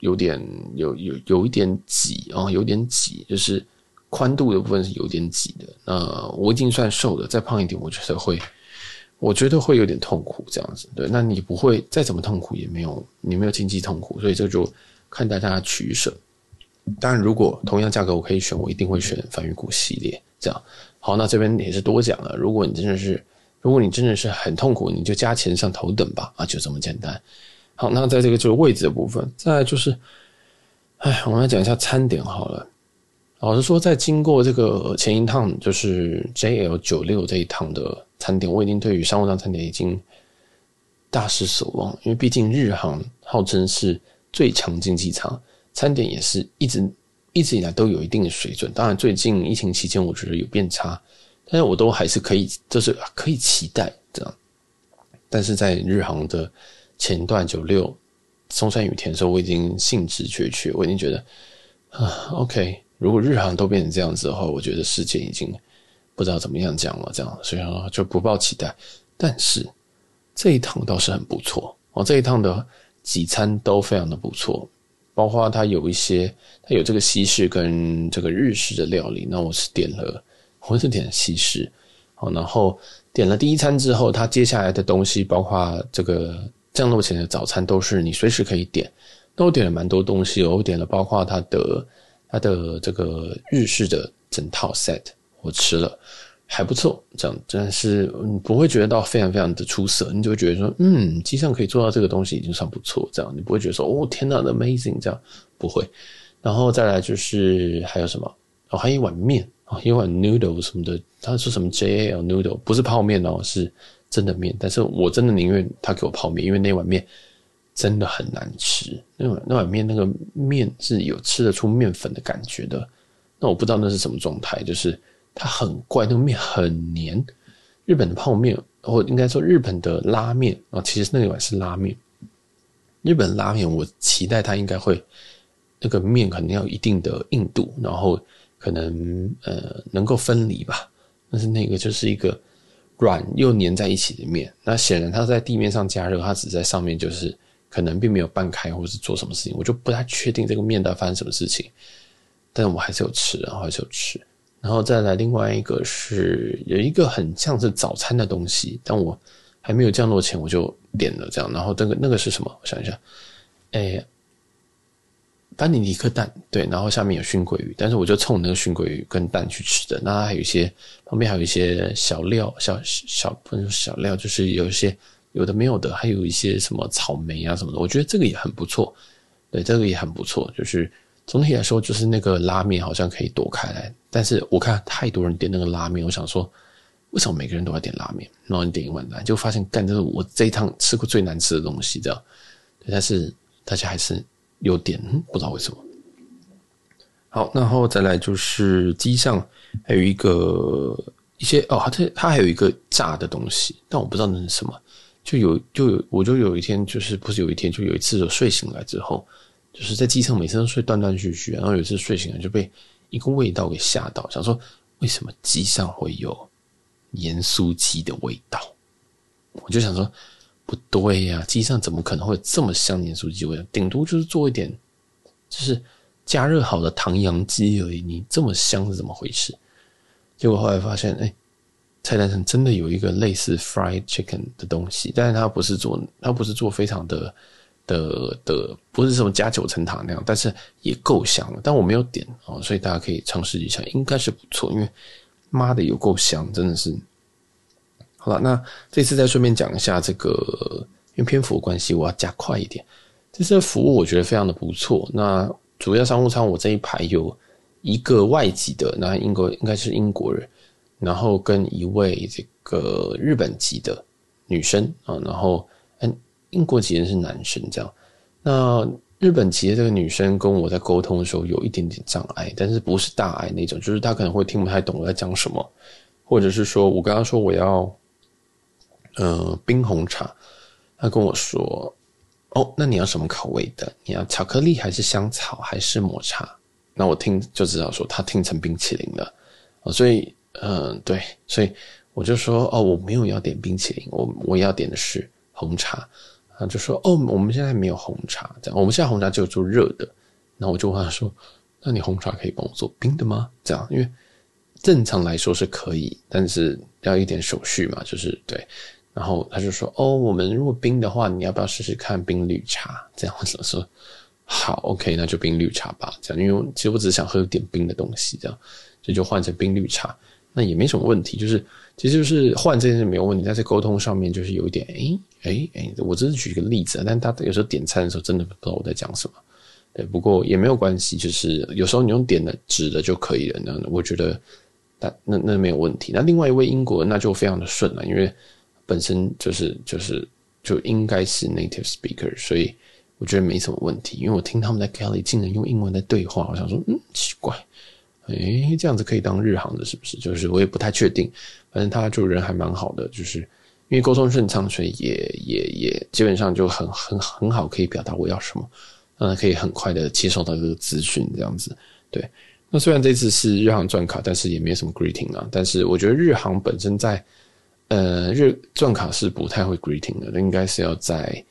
S1: 有点有有有一点挤啊，有点挤，就是宽度的部分是有点挤的。那我已经算瘦的，再胖一点，我觉得会，我觉得会有点痛苦这样子。对，那你不会再怎么痛苦也没有，你没有经济痛苦，所以这就看大家取舍。当然，如果同样价格我可以选，我一定会选反鱼骨系列。这样好，那这边也是多讲了。如果你真的是，如果你真的是很痛苦，你就加钱上头等吧。啊，就这么简单。好，那在这个就是位置的部分，再就是，哎，我们来讲一下餐点好了。老实说，在经过这个前一趟就是 JL 九六这一趟的餐点，我已经对于商务舱餐点已经大失所望，因为毕竟日航号称是最强经济舱。餐点也是一直一直以来都有一定的水准，当然最近疫情期间我觉得有变差，但是我都还是可以，就是可以期待这样。但是在日航的前段九六松山羽田的时候，我已经兴致缺缺，我已经觉得啊，OK，如果日航都变成这样子的话，我觉得世界已经不知道怎么样讲了，这样，所以说就不抱期待。但是这一趟倒是很不错哦，这一趟的几餐都非常的不错。包括它有一些，它有这个西式跟这个日式的料理。那我是点了，我是点了西式，好，然后点了第一餐之后，它接下来的东西，包括这个降落前的早餐，都是你随时可以点。那我点了蛮多东西，我点了包括它的它的这个日式的整套 set，我吃了。还不错，这样真的是你不会觉得到非常非常的出色，你就会觉得说，嗯，机上可以做到这个东西已经算不错，这样你不会觉得说，哦，天哪，amazing，这样不会。然后再来就是还有什么？哦，还有一碗面哦，一碗 noodle 什么的，他说什么 JAL noodle 不是泡面哦，是真的面。但是我真的宁愿他给我泡面，因为那碗面真的很难吃。那碗那碗面那个面是有吃得出面粉的感觉的，那我不知道那是什么状态，就是。它很怪，那个面很黏。日本的泡面，或应该说日本的拉面啊，其实那一碗是拉面。日本拉面，我期待它应该会那个面可能要一定的硬度，然后可能呃能够分离吧。但是那个就是一个软又黏在一起的面。那显然它在地面上加热，它只在上面就是可能并没有拌开，或是做什么事情，我就不太确定这个面到底发生什么事情。但我还是有吃，然后还是有吃。然后再来另外一个是有一个很像是早餐的东西，但我还没有降落前我就点了这样。然后那个那个是什么？我想一下，诶班尼迪克蛋，对，然后下面有熏鲑鱼，但是我就冲那个熏鲑鱼跟蛋去吃的。那还有一些旁边还有一些小料，小小不能说小料，就是有一些有的没有的，还有一些什么草莓啊什么的，我觉得这个也很不错。对，这个也很不错。就是总体来说，就是那个拉面好像可以躲开来，但是我看太多人点那个拉面，我想说，为什么每个人都要点拉面？然后你点一碗来，就发现干，这是我这一趟吃过最难吃的东西，这样。但是大家还是。有点不知道为什么。好，然后再来就是机上还有一个一些哦，它它还有一个炸的东西，但我不知道那是什么。就有就有，我就有一天就是不是有一天就有一次我睡醒来之后，就是在机上每次都睡断断续续，然后有一次睡醒来就被一个味道给吓到，想说为什么机上会有盐酥鸡的味道？我就想说。不对呀、机上怎么可能会有这么香盐酥鸡味道？顶多就是做一点，就是加热好的唐扬鸡而已。你这么香是怎么回事？结果后来发现，哎，菜单上真的有一个类似 fried chicken 的东西，但是它不是做，它不是做非常的的的，不是什么加九层塔那样，但是也够香了。但我没有点哦，所以大家可以尝试一下，应该是不错。因为妈的有够香，真的是。好了，那这次再顺便讲一下这个，因为篇幅关系，我要加快一点。这次的服务我觉得非常的不错。那主要商务舱我这一排有一个外籍的，那英国应该是英国人，然后跟一位这个日本籍的女生啊，然后嗯，英国籍的是男生这样。那日本籍的这个女生跟我在沟通的时候有一点点障碍，但是不是大碍那种，就是她可能会听不太懂我在讲什么，或者是说我刚刚说我要。呃，冰红茶，他跟我说：“哦，那你要什么口味的？你要巧克力还是香草还是抹茶？”那我听就知道说他听成冰淇淋了，哦，所以，嗯、对，所以我就说：“哦，我没有要点冰淇淋，我我要点的是红茶。”他就说：“哦，我们现在没有红茶，这样，我们现在红茶只有做热的。”然后我就问他说：“那你红茶可以帮我做冰的吗？”这样，因为正常来说是可以，但是要一点手续嘛，就是对。然后他就说：“哦，我们如果冰的话，你要不要试试看冰绿茶？”这样我怎么说？好，OK，那就冰绿茶吧。这样，因为其实我只是想喝点冰的东西，这样，所以就换成冰绿茶，那也没什么问题。就是，其实就是换这件事没有问题，但是沟通上面就是有一点，诶诶诶，我只是举一个例子，但他有时候点餐的时候真的不知道我在讲什么。对，不过也没有关系，就是有时候你用点的纸的就可以了。那我觉得，那那那没有问题。那另外一位英国人那就非常的顺了，因为。本身就是就是就应该是 native speaker，所以我觉得没什么问题。因为我听他们在 Kelly 竟然用英文在对话，我想说，嗯，奇怪，诶，这样子可以当日航的，是不是？就是我也不太确定。反正他就人还蛮好的，就是因为沟通顺畅，所以也也也基本上就很很很好，可以表达我要什么，让他，可以很快的接受到这个资讯，这样子。对，那虽然这次是日航钻卡，但是也没什么 greeting 啊。但是我觉得日航本身在呃，日钻卡是不太会 greeting 的，应该是要在，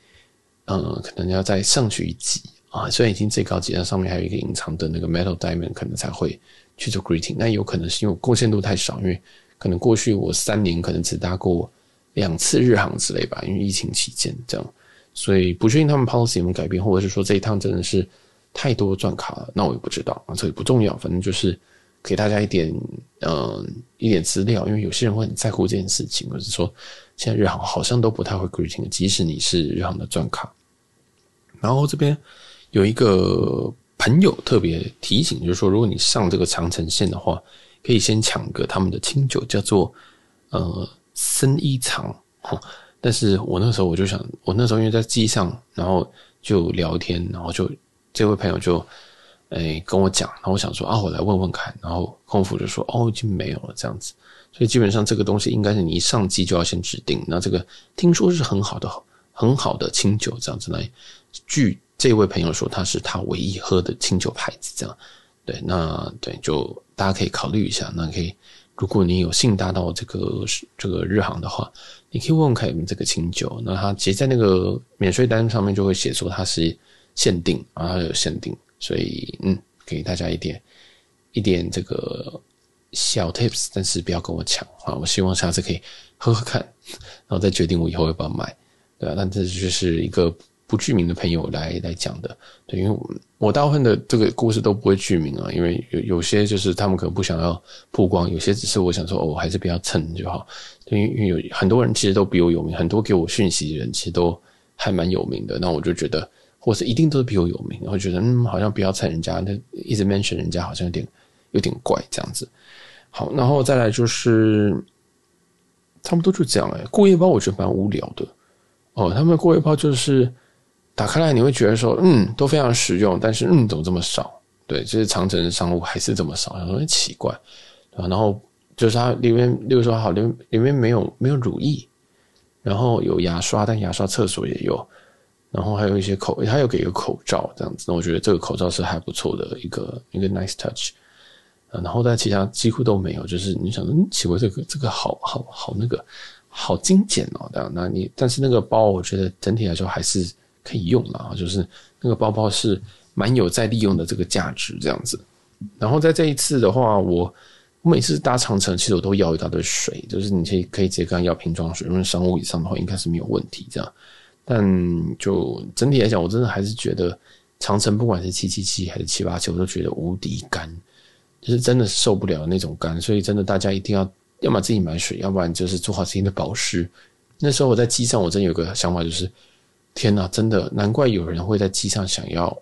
S1: 呃，可能要再上去一级啊。虽然已经最高级，但上面还有一个隐藏的那个 metal diamond，可能才会去做 greeting。那有可能是因为我贡献度太少，因为可能过去我三年可能只搭过两次日航之类吧，因为疫情期间这样，所以不确定他们 policy 有没有改变，或者是说这一趟真的是太多钻卡了，那我也不知道啊，这也不重要，反正就是。给大家一点，嗯、一点资料，因为有些人会很在乎这件事情，或者说，现在日航好像都不太会 greeting，即使你是日航的钻卡。然后这边有一个朋友特别提醒，就是说，如果你上这个长城线的话，可以先抢个他们的清酒，叫做呃森一藏。但是我那时候我就想，我那时候因为在机上，然后就聊天，然后就这位朋友就。哎，跟我讲，然后我想说啊，我来问问看，然后空服就说哦，已经没有了这样子，所以基本上这个东西应该是你一上机就要先指定。那这个听说是很好的、很好的清酒这样子来，据这位朋友说，他是他唯一喝的清酒牌子这样。对，那对，就大家可以考虑一下。那可以，如果你有幸搭到这个这个日航的话，你可以问问看有没有这个清酒。那它其实在那个免税单上面就会写说它是限定啊，它有限定。所以，嗯，给大家一点一点这个小 tips，但是不要跟我抢啊！我希望下次可以喝喝看，然后再决定我以后要不要买，对啊，但这就是一个不具名的朋友来来讲的，对，因为我大部分的这个故事都不会具名啊，因为有有些就是他们可能不想要曝光，有些只是我想说，哦，还是不要蹭就好。对，因为有很多人其实都比我有名，很多给我讯息的人其实都还蛮有名的，那我就觉得，或是一定都是比我有名，然后觉得嗯，好像不要蹭人家，那一直 mention 人家好像有点有点怪这样子。好，然后再来就是差不多就这样哎，过夜包我觉得蛮无聊的哦，他们过夜包就是。打开来你会觉得说，嗯，都非常实用，但是嗯，怎么这么少？对，就是长城商务还是这么少，很奇怪，对吧？然后就是它里面，例如说好，里面里面没有没有乳液，然后有牙刷，但牙刷厕所也有，然后还有一些口，它有给一个口罩这样子，那我觉得这个口罩是还不错的一个一个 nice touch，然后但其他几乎都没有，就是你想，嗯，奇怪，这个这个好好好那个好精简哦，这样，那你但是那个包，我觉得整体来说还是。可以用了啊，就是那个包包是蛮有再利用的这个价值这样子。然后在这一次的话，我我每次搭长城，其实我都要一大堆水，就是你可以可以直接跟他要瓶装水，因为商务以上的话应该是没有问题这样。但就整体来讲，我真的还是觉得长城不管是七七七还是七八七，我都觉得无敌干，就是真的受不了那种干。所以真的大家一定要要么自己买水，要不然就是做好自己的保湿。那时候我在机上，我真有个想法就是。天呐，真的难怪有人会在机上想要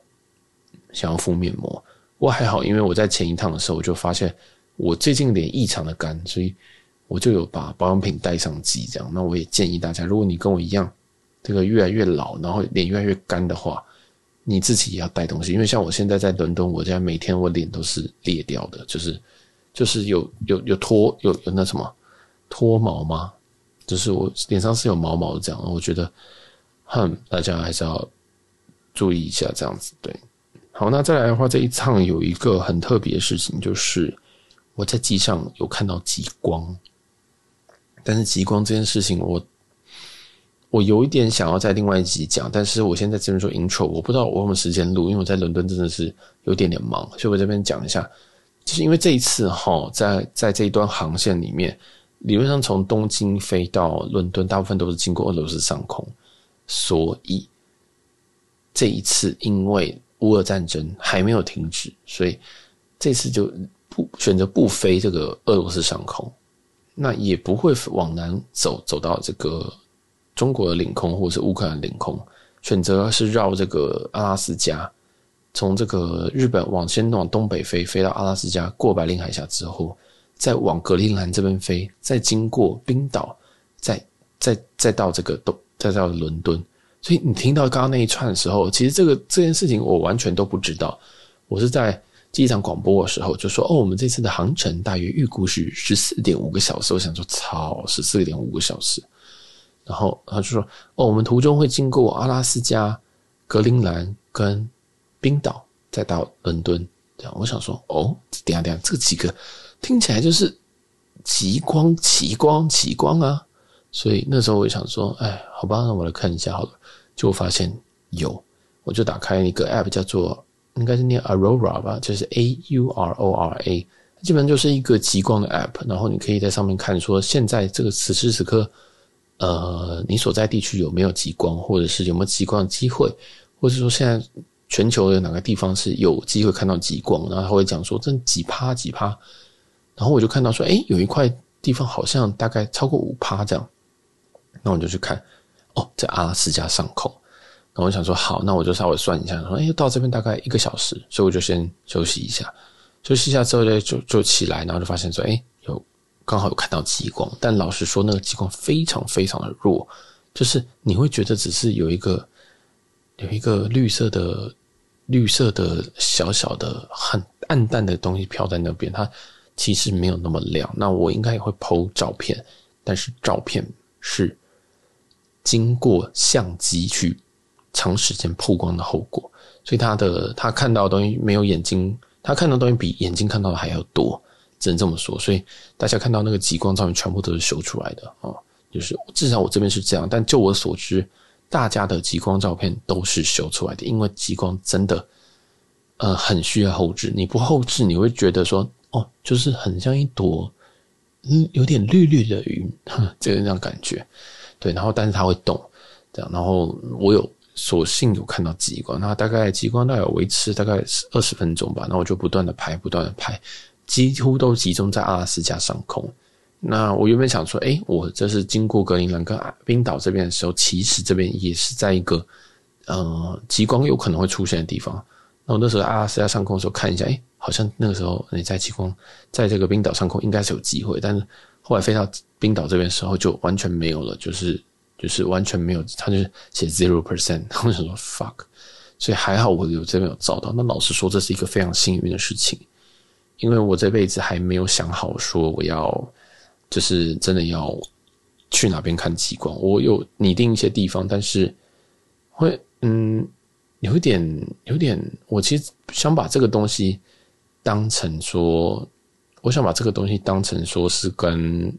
S1: 想要敷面膜。我还好，因为我在前一趟的时候我就发现我最近脸异常的干，所以我就有把保养品带上机。这样，那我也建议大家，如果你跟我一样，这个越来越老，然后脸越来越干的话，你自己也要带东西。因为像我现在在伦敦，我现在每天我脸都是裂掉的，就是就是有有有脱有有那什么脱毛吗？就是我脸上是有毛毛的这样，我觉得。哼，大家还是要注意一下，这样子对。好，那再来的话，这一趟有一个很特别的事情，就是我在机上有看到极光。但是极光这件事情我，我有一点想要在另外一集讲，但是我现在这边说 intro，我不知道我有没有时间录，因为我在伦敦真的是有点点忙，所以我这边讲一下，就是因为这一次哈，在在这一段航线里面，理论上从东京飞到伦敦，大部分都是经过俄罗斯上空。所以这一次，因为乌俄战争还没有停止，所以这次就不选择不飞这个俄罗斯上空，那也不会往南走，走到这个中国的领空或者是乌克兰领空，选择是绕这个阿拉斯加，从这个日本往先往东北飞，飞到阿拉斯加过白令海峡之后，再往格陵兰这边飞，再经过冰岛，再再再到这个东。再到伦敦，所以你听到刚刚那一串的时候，其实这个这件事情我完全都不知道。我是在机场广播的时候就说：“哦，我们这次的航程大约预估是十四点五个小时。”我想说：“操，十四点五个小时。”然后他就说：“哦，我们途中会经过阿拉斯加、格陵兰跟冰岛，再到伦敦。”这样，我想说：“哦，等下等下，这几个听起来就是极光、极光、极光啊！”所以那时候我就想说，哎，好吧，那我来看一下好了。就发现有，我就打开一个 app，叫做应该是念 Aurora 吧，就是 A U R O R A，基本上就是一个极光的 app。然后你可以在上面看说，现在这个此时此刻，呃，你所在地区有没有极光，或者是有没有极光的机会，或者说现在全球的哪个地方是有机会看到极光，然后他会讲说这几趴几趴。然后我就看到说，哎，有一块地方好像大概超过五趴这样。那我就去看，哦，在阿拉斯加上空。那我想说，好，那我就稍微算一下，说，哎，到这边大概一个小时，所以我就先休息一下。休息一下之后呢，就就起来，然后就发现说，哎，有刚好有看到极光。但老实说，那个极光非常非常的弱，就是你会觉得只是有一个有一个绿色的绿色的小小的很暗淡的东西飘在那边，它其实没有那么亮。那我应该也会 po 照片，但是照片是。经过相机去长时间曝光的后果，所以他的他看到的东西没有眼睛，他看到的东西比眼睛看到的还要多，只能这么说。所以大家看到那个极光照片全部都是修出来的啊，就是至少我这边是这样。但就我所知，大家的极光照片都是修出来的，因为极光真的呃很需要后置，你不后置你会觉得说哦，就是很像一朵嗯有点绿绿的云，这个那样感觉。对，然后但是它会动，这样，然后我有索性有看到极光，那大概极光大概维持大概二十分钟吧，那我就不断的拍，不断的拍，几乎都集中在阿拉斯加上空。那我原本想说，诶，我这是经过格陵兰跟冰岛这边的时候，其实这边也是在一个呃极光有可能会出现的地方。那我那时候阿拉斯加上空的时候看一下，诶，好像那个时候你在极光在这个冰岛上空应该是有机会，但是后来飞到冰岛这边时候就完全没有了，就是。就是完全没有，他就是写 zero percent，我想说 fuck，所以还好我有这边有找到。那老实说，这是一个非常幸运的事情，因为我这辈子还没有想好说我要就是真的要去哪边看极光。我有拟定一些地方，但是会嗯有一点有点，我其实想把这个东西当成说，我想把这个东西当成说是跟。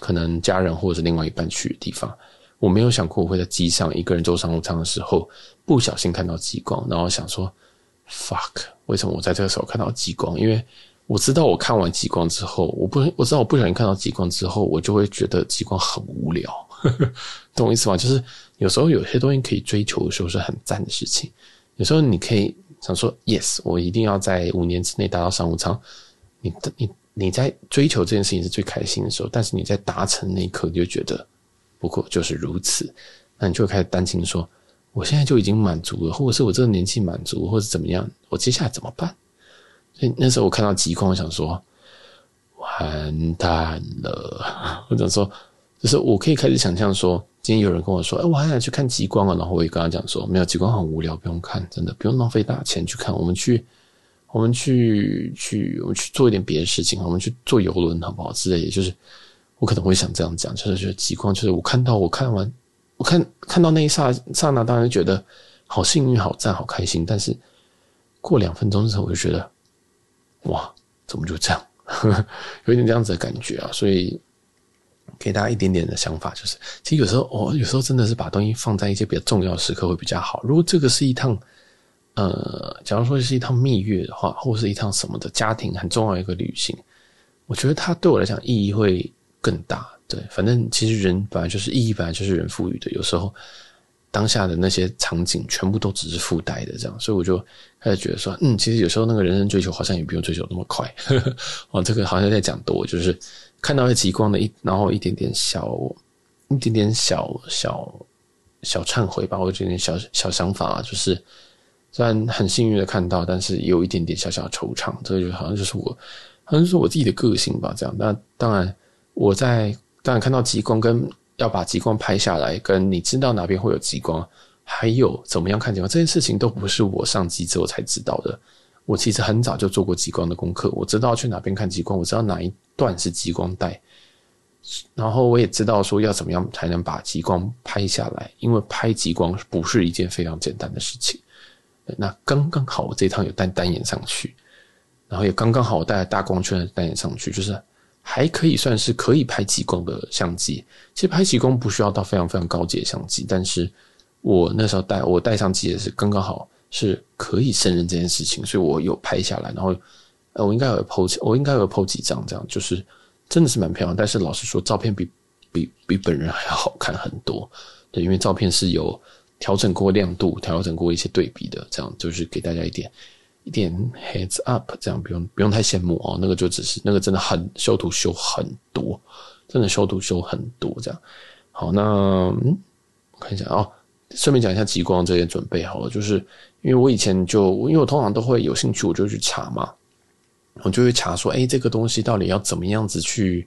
S1: 可能家人或者是另外一半去的地方，我没有想过我会在机上一个人坐商务舱的时候不小心看到极光，然后想说 fuck，为什么我在这个时候看到极光？因为我知道我看完极光之后，我不我知道我不小心看到极光之后，我就会觉得极光很无聊，懂我意思吗？就是有时候有些东西可以追求的时候是很赞的事情，有时候你可以想说 yes，我一定要在五年之内达到商务舱，你的你。你在追求这件事情是最开心的时候，但是你在达成那一刻，你就觉得不过就是如此，那你就会开始担心说，我现在就已经满足了，或者是我这个年纪满足，或者怎么样，我接下来怎么办？所以那时候我看到极光，我想说，完蛋了。我想说，就是我可以开始想象说，今天有人跟我说，哎，我还想去看极光啊，然后我也跟他讲说，没有，极光很无聊，不用看，真的不用浪费大钱去看，我们去。我们去去，我们去做一点别的事情。我们去坐游轮，好不好？之类的，就是我可能会想这样讲，就是觉得极光，就是我看到，我看完，我看看到那一刹刹那，当然觉得好幸运、好赞、好开心。但是过两分钟之后，我就觉得，哇，怎么就这样？有点这样子的感觉啊。所以给大家一点点的想法，就是其实有时候，哦，有时候真的是把东西放在一些比较重要的时刻会比较好。如果这个是一趟。呃，假如说是一趟蜜月的话，或者是一趟什么的家庭很重要一个旅行，我觉得它对我来讲意义会更大。对，反正其实人本来就是意义，本来就是人赋予的。有时候当下的那些场景全部都只是附带的，这样，所以我就开始觉得说，嗯，其实有时候那个人生追求好像也不用追求那么快。哦，这个好像在讲多，就是看到了极光的一，然后一点点小，一点点小小小忏悔吧，或者点小小想法，就是。虽然很幸运的看到，但是有一点点小小的惆怅。这个就好像就是我，好像就是我自己的个性吧。这样，那当然，我在当然看到极光，跟要把极光拍下来，跟你知道哪边会有极光，还有怎么样看极光这件事情，都不是我上机之后才知道的。我其实很早就做过极光的功课，我知道去哪边看极光，我知道哪一段是极光带，然后我也知道说要怎么样才能把极光拍下来，因为拍极光不是一件非常简单的事情。那刚刚好，我这趟有带单眼上去，然后也刚刚好我带了大光圈的单眼上去，就是还可以算是可以拍极光的相机。其实拍极光不需要到非常非常高级的相机，但是我那时候带我带上机也是刚刚好是可以胜任这件事情，所以我有拍下来。然后呃，我应该有 po，我应该有 po 几张，这样就是真的是蛮漂亮。但是老实说，照片比比比本人还要好看很多，对，因为照片是有。调整过亮度，调整过一些对比的，这样就是给大家一点一点 heads up，这样不用不用太羡慕哦。那个就只是那个真的很修图修很多，真的修图修很多这样。好，那嗯，我看一下哦，顺便讲一下极光这些准备好了，就是因为我以前就因为我通常都会有兴趣，我就去查嘛，我就会查说，哎，这个东西到底要怎么样子去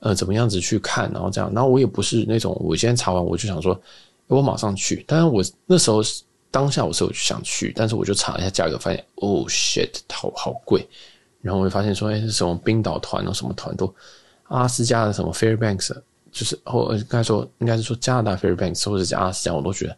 S1: 呃，怎么样子去看，然后这样，然后我也不是那种我现在查完我就想说。我马上去，当然我那时候当下我是有想去，但是我就查了一下价格，发现哦 shit，好好贵。然后我就发现说，哎，是什么冰岛团啊，什么团都阿拉斯加的什么 Fairbanks，就是或刚才说应该是说加拿大 Fairbanks 或者是阿拉斯加，我都觉得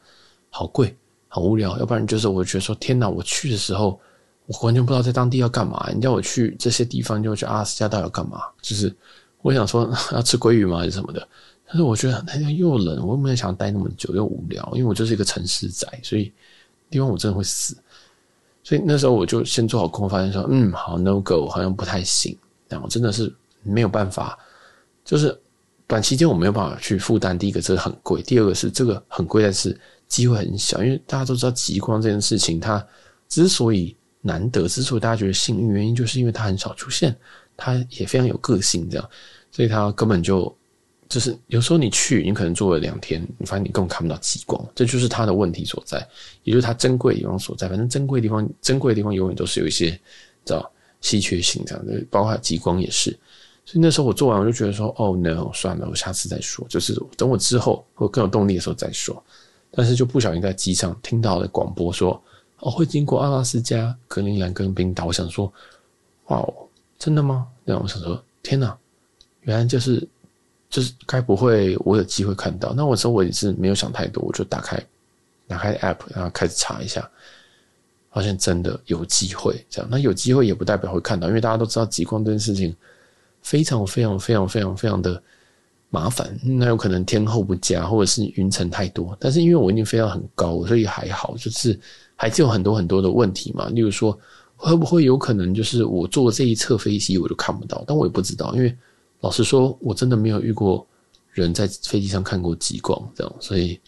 S1: 好贵，好无聊。要不然就是我觉得说，天哪，我去的时候我完全不知道在当地要干嘛。你叫我去这些地方，就去阿拉斯加到底要干嘛？就是我想说 要吃鲑鱼吗，还是什么的？但是我觉得那边又冷，我又没有想待那么久，又无聊，因为我就是一个城市仔，所以地方我真的会死。所以那时候我就先做好功课，发现说，嗯，好，no go，好像不太行。但我真的是没有办法，就是短期间我没有办法去负担。第一个，这个很贵；第二个是这个很贵，但是机会很小，因为大家都知道极光这件事情，它之所以难得，之所以大家觉得幸运，原因就是因为它很少出现，它也非常有个性，这样，所以它根本就就是有时候你去，你可能住了两天，你发现你根本看不到极光，这就是它的问题所在，也就是它珍贵的地方所在。反正珍贵的地方，珍贵的地方永远都是有一些知道稀缺性这样的，包括极光也是。所以那时候我做完，我就觉得说，哦，no，算了，我下次再说，就是等我之后我更有动力的时候再说。但是就不小心在机上听到了广播说，哦，会经过阿拉斯加、格陵兰跟冰岛。我想说，哇哦，真的吗？然后我想说，天哪，原来就是就是该不会我有机会看到？那我说我也是没有想太多，我就打开打开 app，然后开始查一下，发现真的有机会这样。那有机会也不代表会看到，因为大家都知道极光这件事情非常非常非常非常非常的。麻烦，那有可能天候不佳，或者是云层太多。但是因为我已经飞到很高，所以还好，就是还是有很多很多的问题嘛。例如说，会不会有可能就是我坐这一侧飞机我就看不到？但我也不知道，因为老实说，我真的没有遇过人在飞机上看过极光这样。所以，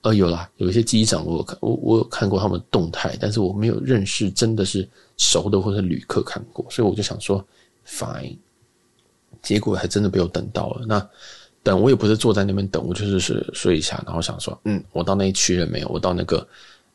S1: 呃，有啦，有一些机长我有看，我我有看过他们动态，但是我没有认识真的是熟的或者旅客看过，所以我就想说，fine。结果还真的被我等到了。那。等我也不是坐在那边等，我就是睡睡一下，然后想说，嗯，我到那一区了没有？我到那个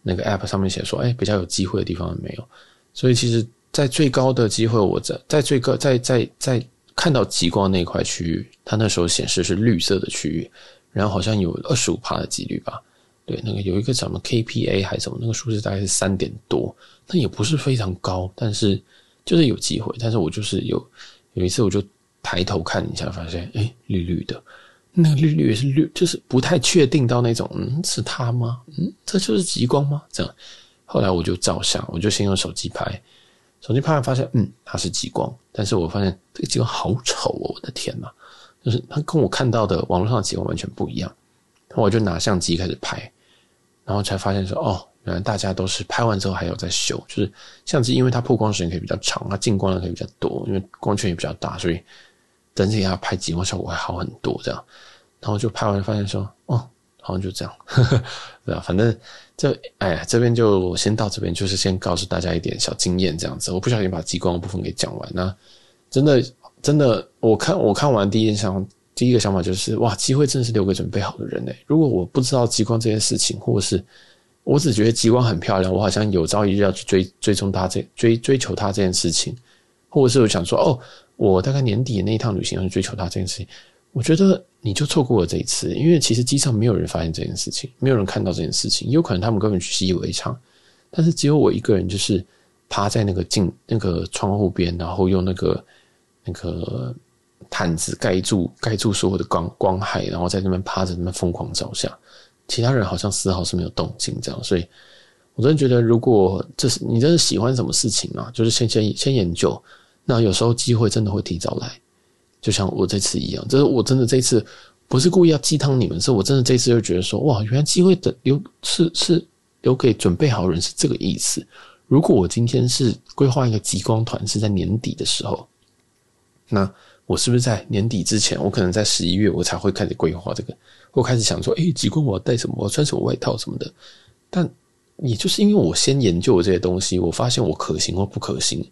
S1: 那个 app 上面写说，哎，比较有机会的地方没有？所以其实，在最高的机会，我在在最高在在在看到极光那块区域，它那时候显示是绿色的区域，然后好像有二十五趴的几率吧？对，那个有一个什么 KPA 还是什么，那个数字大概是三点多，但也不是非常高，但是就是有机会。但是我就是有有一次我就。抬头看一下，发现哎，绿绿的，那个绿绿也是绿，就是不太确定到那种，嗯，是它吗？嗯，这就是极光吗？这样，后来我就照相，我就先用手机拍，手机拍完发现，嗯，它是极光，但是我发现这个极光好丑哦，我的天哪，就是它跟我看到的网络上的极光完全不一样，然后我就拿相机开始拍，然后才发现说，哦，原来大家都是拍完之后还有在修，就是相机因为它曝光时间可以比较长，它进光量可以比较多，因为光圈也比较大，所以。整体要拍极光效果会好很多，这样，然后就拍完发现说，哦，好像就这样，对啊，反正这，哎呀，这边就先到这边，就是先告诉大家一点小经验这样子。我不小心把极光的部分给讲完，那真的真的，我看我看完第一印象，第一个想法就是，哇，机会真的是留给准备好的人哎。如果我不知道极光这件事情，或者是我只觉得极光很漂亮，我好像有朝一日要去追追踪它这追追求它这件事情，或者是我想说，哦。我大概年底的那一趟旅行要去追求他这件事情，我觉得你就错过了这一次，因为其实机上没有人发现这件事情，没有人看到这件事情，有可能他们根本去习以为常，但是只有我一个人，就是趴在那个镜那个窗户边，然后用那个那个毯子盖住盖住所有的光光害，然后在那边趴着那边疯狂照相，其他人好像丝毫是没有动静这样，所以我真的觉得，如果这是你真的喜欢什么事情啊，就是先先先研究。那有时候机会真的会提早来，就像我这次一样，就是我真的这次不是故意要鸡汤你们，是我真的这次就觉得说，哇，原来机会的留是是留给准备好人是这个意思。如果我今天是规划一个极光团是在年底的时候，那我是不是在年底之前，我可能在十一月我才会开始规划这个，我开始想说，诶，极光我要带什么，我穿什么外套什么的。但也就是因为我先研究这些东西，我发现我可行或不可行。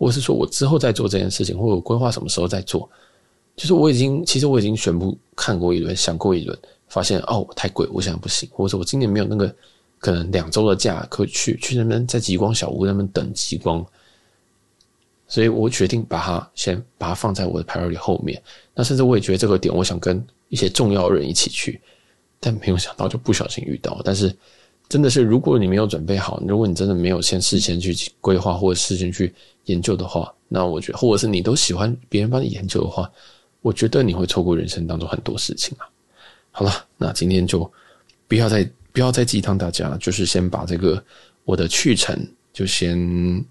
S1: 或者是说我之后再做这件事情，或者我规划什么时候再做，就是我已经其实我已经全部看过一轮，想过一轮，发现哦太贵，我想不行，或者我今年没有那个可能两周的假可以去去那边在极光小屋那边等极光，所以我决定把它先把它放在我的 priority 后面。那甚至我也觉得这个点，我想跟一些重要人一起去，但没有想到就不小心遇到，但是。真的是，如果你没有准备好，如果你真的没有先事先去规划或者事先去研究的话，那我觉得，或者是你都喜欢别人帮你研究的话，我觉得你会错过人生当中很多事情啊。好了，那今天就不要再不要再鸡汤大家，就是先把这个我的去程就先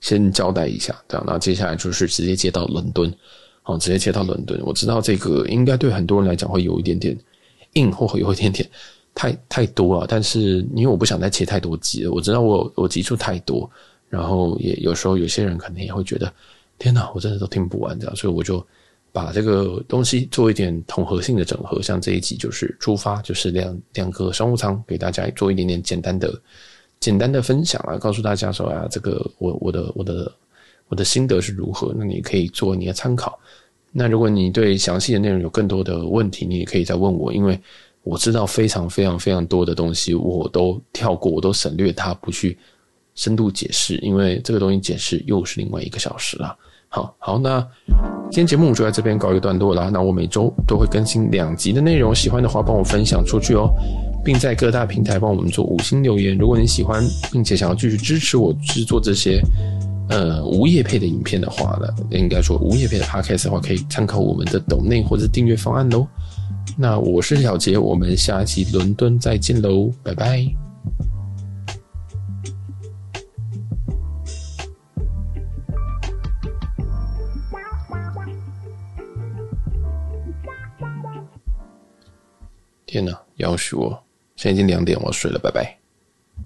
S1: 先交代一下，这样，那接下来就是直接接到伦敦，好，直接接到伦敦。我知道这个应该对很多人来讲会有一点点硬，或会有一点点。太太多了，但是因为我不想再切太多集了，我知道我我集数太多，然后也有时候有些人可能也会觉得，天哪，我真的都听不完这样，所以我就把这个东西做一点统合性的整合。像这一集就是出发，就是两两个商务舱给大家做一点点简单的简单的分享啊，告诉大家说啊，这个我我的我的我的心得是如何，那你可以做你的参考。那如果你对详细的内容有更多的问题，你也可以再问我，因为我知道非常非常非常多的东西，我都跳过，我都省略它，不去深度解释，因为这个东西解释又是另外一个小时了。好好，那今天节目就在这边告一个段落了。那我每周都会更新两集的内容，喜欢的话帮我分享出去哦，并在各大平台帮我们做五星留言。如果你喜欢，并且想要继续支持我制作这些。呃，无业配的影片的话呢，应该说无业配的 podcast 的话，可以参考我们的抖内或者订阅方案喽。那我是小杰，我们下期伦敦再见喽，拜拜。天呐，要死我，现在已经两点，我要睡了，拜拜。